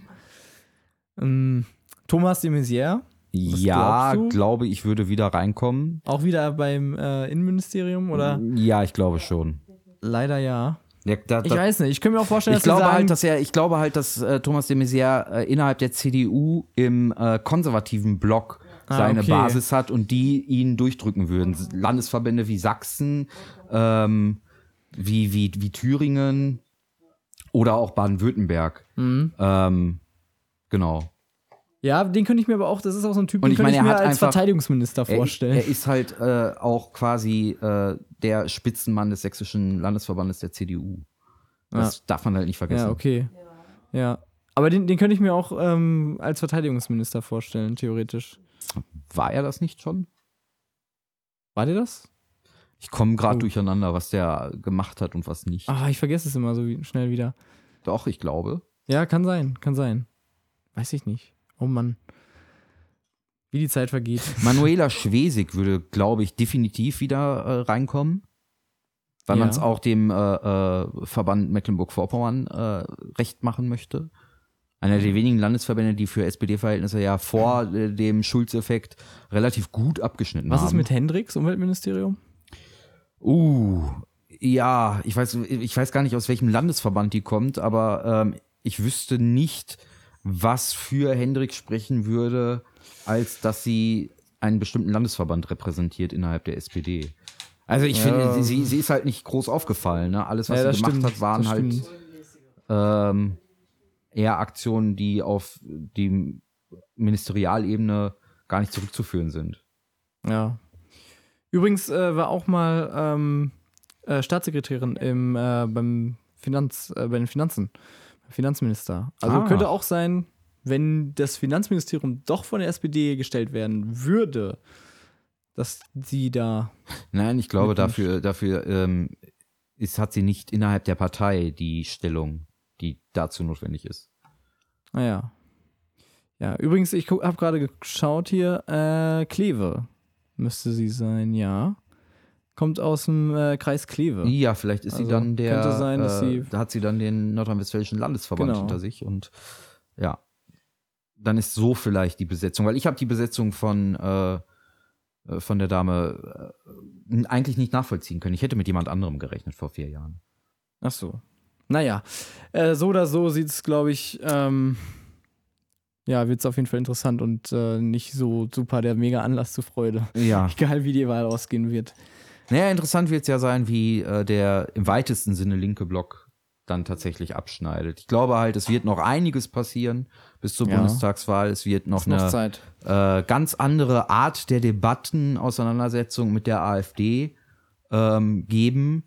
Ähm, Thomas de Maizière, Ja, glaubst du? glaube ich, würde wieder reinkommen. auch wieder beim äh, Innenministerium oder? Ja, ich glaube schon. Leider ja. Ja, da, Ich da, weiß nicht. Ich könnte mir auch vorstellen, ich dass glaube sagen, halt, dass er, ich glaube halt, dass äh, Thomas de Maizière äh, innerhalb der CDU im äh, konservativen Block Ah, seine okay. Basis hat und die ihn durchdrücken würden. Landesverbände wie Sachsen, ähm, wie, wie, wie Thüringen oder auch Baden-Württemberg. Mhm. Ähm, genau. Ja, den könnte ich mir aber auch, das ist auch so ein Typ, Und den ich könnte meine, ich er mir hat als einfach- Verteidigungsminister Er, vorstellen. er ist halt äh, auch quasi äh, der Spitzenmann des sächsischen Landesverbandes der CDU. Das darf man halt nicht vergessen. ja, okay. Ja. Aber den, den könnte ich mir auch ähm, als Verteidigungsminister vorstellen, theoretisch. War er das nicht schon? War der das? Ich komme gerade Oh. durcheinander, was der gemacht hat und was nicht. Ah, ich vergesse es immer so schnell wieder. Doch, ich glaube. Ja, kann sein, kann sein. Weiß ich nicht. Oh Mann. Wie die Zeit vergeht. [LAUGHS] Manuela Schwesig würde, glaube ich, definitiv wieder äh, reinkommen. Weil Ja. man es auch dem äh, äh, Verband Mecklenburg-Vorpommern äh, recht machen möchte. Einer der wenigen Landesverbände, die für SPD-Verhältnisse ja vor äh, dem Schulzeffekt relativ gut abgeschnitten Was haben. ist mit Hendricks, Umweltministerium? Uh, ja, ich weiß, ich weiß gar nicht, aus welchem Landesverband die kommt, aber ähm, ich wüsste nicht, was für Hendrik sprechen würde, als dass sie einen bestimmten Landesverband repräsentiert innerhalb der SPD. Also ich Ja. finde, sie, sie ist halt nicht groß aufgefallen. Ne? Alles, was Ja, sie gemacht stimmt, hat, waren halt ähm, eher Aktionen, die auf die Ministerialebene gar nicht zurückzuführen sind. Ja. Übrigens äh, war auch mal ähm, äh, Staatssekretärin im, äh, beim Finanz, äh, bei den Finanzen, Finanzminister. Also Ah. könnte auch sein, wenn das Finanzministerium doch von der SPD gestellt werden würde, dass sie da. Nein, ich glaube, dafür, dafür ähm, ist, hat sie nicht innerhalb der Partei die Stellung, die dazu notwendig ist. Naja. Ja, übrigens, ich habe gerade geschaut hier, äh, Kleve müsste sie sein, ja. Kommt aus dem äh, Kreis Kleve. Ja, vielleicht ist sie Also, dann der. könnte sein, dass äh, sie- da hat sie dann den nordrhein-westfälischen Landesverband Genau. hinter sich und ja. Dann ist so vielleicht die Besetzung, weil ich habe die Besetzung von, äh, äh, von der Dame äh, eigentlich nicht nachvollziehen können. Ich hätte mit jemand anderem gerechnet vor vier Jahren. Ach so. Naja, äh, so oder so sieht es, glaube ich, ähm, ja, wird es auf jeden Fall interessant und nicht so super der mega Anlass zur Freude. Ja. [LAUGHS] Egal, wie die Wahl ausgehen wird. Naja, interessant wird es ja sein, wie äh, der im weitesten Sinne linke Block dann tatsächlich abschneidet. Ich glaube halt, es wird noch einiges passieren bis zur Ja. Bundestagswahl. Es wird noch eine äh, ganz andere Art der Debatten, Auseinandersetzung mit der AfD ähm, geben.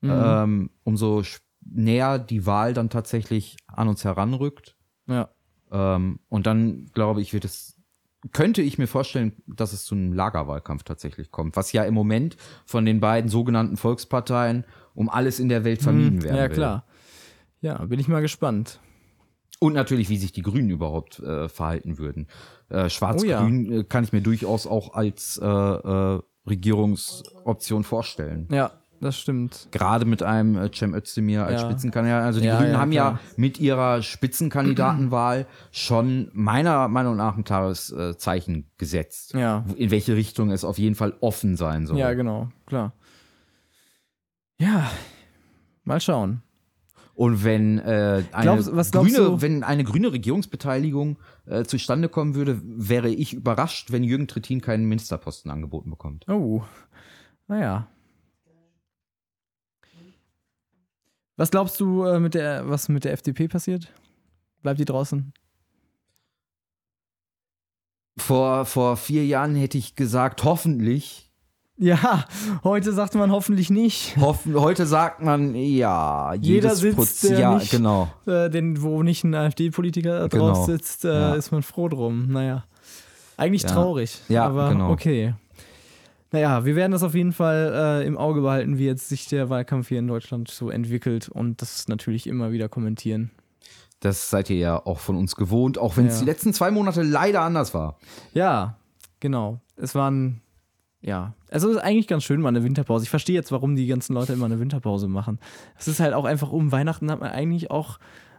Mhm. Ähm, umso näher die Wahl dann tatsächlich an uns heranrückt. Ja. Ähm, und dann, glaube ich, wird es, könnte ich mir vorstellen, dass es zu einem Lagerwahlkampf tatsächlich kommt, was ja im Moment von den beiden sogenannten Volksparteien um alles in der Welt vermieden werden. Ja, will. klar. Ja, bin ich mal gespannt. Und natürlich, wie sich die Grünen überhaupt äh, verhalten würden. Äh, Schwarz-Grün äh, kann ich mir durchaus auch als äh, äh, Regierungsoption vorstellen. Ja, das stimmt. Gerade mit einem äh, Cem Özdemir als Ja. Spitzenkandidat. Also die Ja, Grünen ja, haben klar. ja mit ihrer Spitzenkandidatenwahl schon meiner Meinung nach ein klares äh, Zeichen gesetzt. Ja. In welche Richtung es auf jeden Fall offen sein soll. Ja, genau, klar. Ja, mal schauen. Und wenn äh, eine glaubst grüne, wenn eine grüne Regierungsbeteiligung äh, zustande kommen würde, wäre ich überrascht, wenn Jürgen Trittin keinen Ministerposten angeboten bekommt. Oh, naja. Was glaubst du, äh, mit der, was mit der FDP passiert? Bleibt die draußen? Vor, vor vier Jahren hätte ich gesagt, hoffentlich Ja, heute sagt man hoffentlich nicht. Hoffen, heute sagt man, ja, Jeder sitzt, der ja, nicht- genau. Äh, denn wo nicht ein AfD-Politiker Genau. drauf sitzt, äh, Ja. ist man froh drum. Naja. Eigentlich Ja. traurig. Ja, aber genau. okay. Naja, wir werden das auf jeden Fall äh, im Auge behalten, wie jetzt sich der Wahlkampf hier in Deutschland so entwickelt und das natürlich immer wieder kommentieren. Das seid ihr ja auch von uns gewohnt, auch wenn es Ja. die letzten zwei Monate leider anders war. Ja, genau. Es waren, ja, also es ist eigentlich ganz schön mal eine Winterpause. Ich verstehe jetzt, warum die ganzen Leute immer eine Winterpause machen. Es ist halt auch einfach um Weihnachten hat man eigentlich auch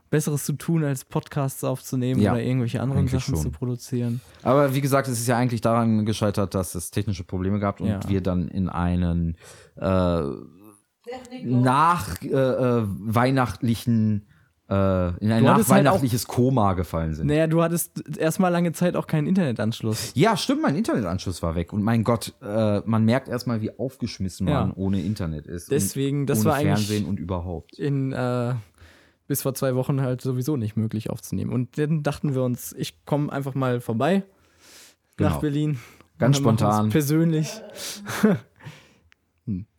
Besseres zu tun, als Podcasts aufzunehmen Ja, oder irgendwelche anderen Sachen schon. zu produzieren. Aber wie gesagt, es ist ja eigentlich daran gescheitert, dass es technische Probleme gab und Ja. wir dann in einen äh, nach äh, äh, weihnachtlichen äh, in ein halt nachweihnachtliches Koma gefallen sind. Naja, du hattest erstmal lange Zeit auch keinen Internetanschluss. Ja, stimmt, mein Internetanschluss war weg. Und mein Gott, äh, man merkt erstmal, wie aufgeschmissen Ja. man ohne Internet ist. Deswegen, und das ohne war eigentlich- Fernsehen und überhaupt. In äh, bis vor zwei Wochen halt sowieso nicht möglich aufzunehmen. Und dann dachten wir uns, ich komme einfach mal vorbei nach Genau. Berlin. Ganz spontan. Persönlich. [LAUGHS]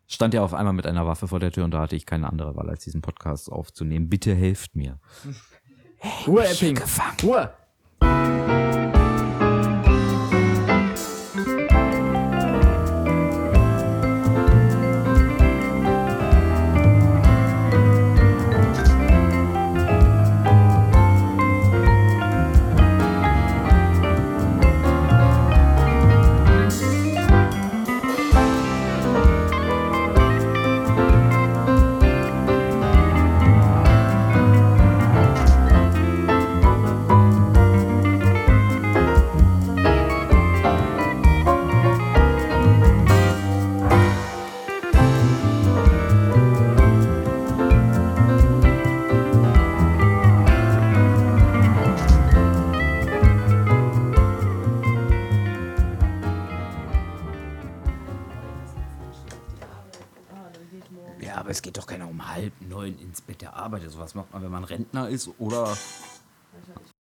Stand ja auf einmal mit einer Waffe vor der Tür und da hatte ich keine andere Wahl, als diesen Podcast aufzunehmen. Bitte helft mir. Ruhe, Epping. Ruhe. Ins Bett der Arbeit. Sowas macht man, wenn man Rentner ist oder